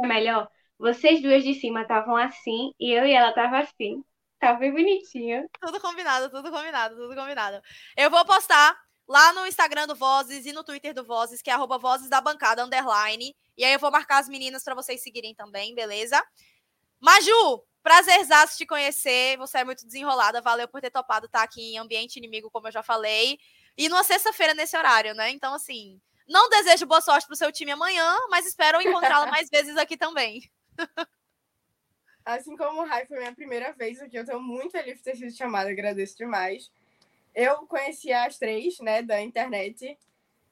É melhor. Vocês duas de cima estavam assim e eu e ela tava assim. Tava bem bonitinha. tudo combinado, tudo combinado, tudo combinado. Eu vou postar lá no Instagram do Vozes e no Twitter do Vozes, que é arroba Vozes da Bancada, underline. E aí eu vou marcar as meninas para vocês seguirem também, beleza? Maju, prazerzaço te conhecer. Você é muito desenrolada. Valeu por ter topado estar aqui em ambiente inimigo, como eu já falei. E numa sexta-feira nesse horário, né? Então, assim, não desejo boa sorte pro seu time amanhã, mas espero encontrá-la mais vezes aqui também. Assim como o Rai foi minha primeira vez aqui, eu tô muito feliz por ter sido chamada, agradeço demais. Eu conheci as três, né, da internet.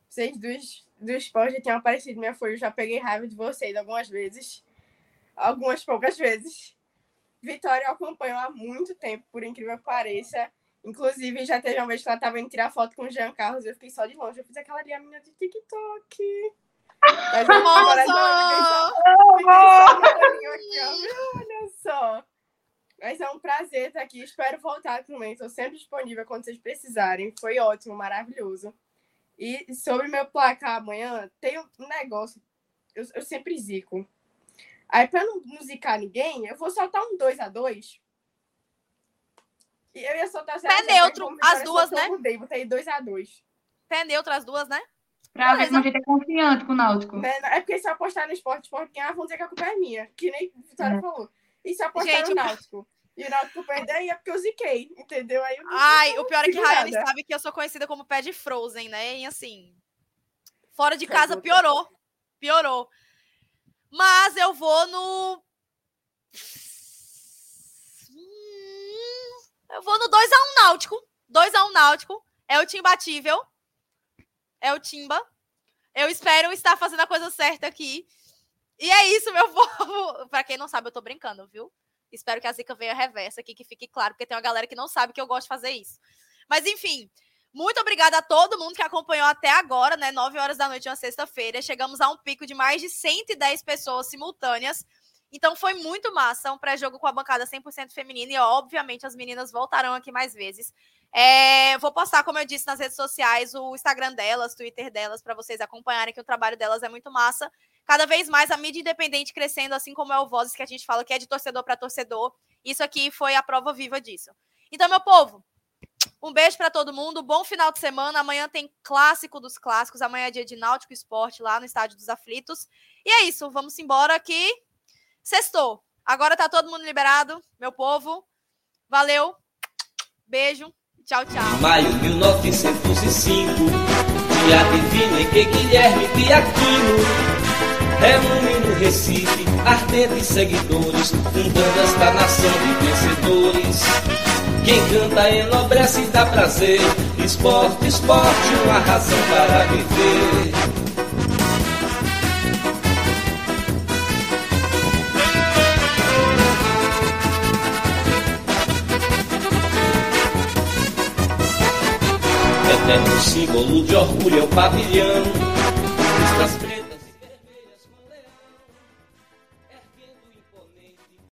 Vocês dos, do esporte já tinham aparecido minha folha, eu já peguei raiva de vocês algumas vezes. Algumas poucas vezes. Vitória eu acompanho há muito tempo, por incrível que pareça. Inclusive, já teve uma vez que ela tava indo tirar foto com o Jean Carlos, eu fiquei só de longe. Eu fiz aquela ali, a menina de TikTok. Mas eu só-. Olha só. Mas é um prazer estar aqui. Espero voltar também. Estou sempre disponível quando vocês precisarem. Foi ótimo, maravilhoso. E sobre meu placar amanhã, tem um negócio. Eu, eu sempre zico. Aí, pra não, não zicar ninguém, eu vou soltar um 2x2. E eu ia soltar Pé 0 neutro, as duas, né? Eu mudei, botei 2x2. Pé neutro as duas, né? Pra ver como a gente é confiante com o Náutico. Né? É porque se eu apostar no esporte, esporte ganhar, vão dizer que a culpa é minha. Que nem a Vitória É. falou. E se eu apostar Gente, no o- Náutico? E o Náutico perder, aí é porque eu ziquei, entendeu? Aí Ai, o pior é que Rayane nada. sabe que eu sou conhecida como pé de Frozen, né? E assim, fora de Tá casa piorou. Piorou. Mas eu vou no. Hum, Eu vou no 2x1 Náutico. 2x1 Náutico. É o time imbatível. É o Timba. Eu espero estar fazendo a coisa certa aqui. E é isso, meu povo. Pra quem não sabe, eu tô brincando, viu? Espero que a zica venha reversa aqui, que fique claro, porque tem uma galera que não sabe que eu gosto de fazer isso. Mas enfim, muito obrigada a todo mundo que acompanhou até agora, né? 9 horas da noite, uma sexta-feira. Chegamos a um pico de mais de 110 pessoas simultâneas. Então foi muito massa, um pré-jogo com a bancada 100% feminina e obviamente as meninas voltarão aqui mais vezes. É, vou postar, como eu disse, nas redes sociais, o Instagram delas, Twitter delas, para vocês acompanharem que o trabalho delas é muito massa. Cada vez mais a mídia independente crescendo, assim como é o Vozes que a gente fala que é de torcedor para torcedor. Isso aqui foi a prova viva disso. Então, meu povo, um beijo para todo mundo, bom final de semana. Amanhã tem clássico dos clássicos, amanhã é dia de Náutico Esporte lá no Estádio dos Aflitos. E é isso, vamos embora aqui. Sextou. Agora tá todo mundo liberado, meu povo. Valeu. Beijo. Tchau, tchau. Maio 1905, dia divino em que Guilherme Piaquino reúne no Recife ardentes seguidores, fundando esta nação de vencedores. Quem canta enobrece e dá prazer, Esporte, esporte, uma razão para viver. Eterno símbolo de orgulho é o pavilhão.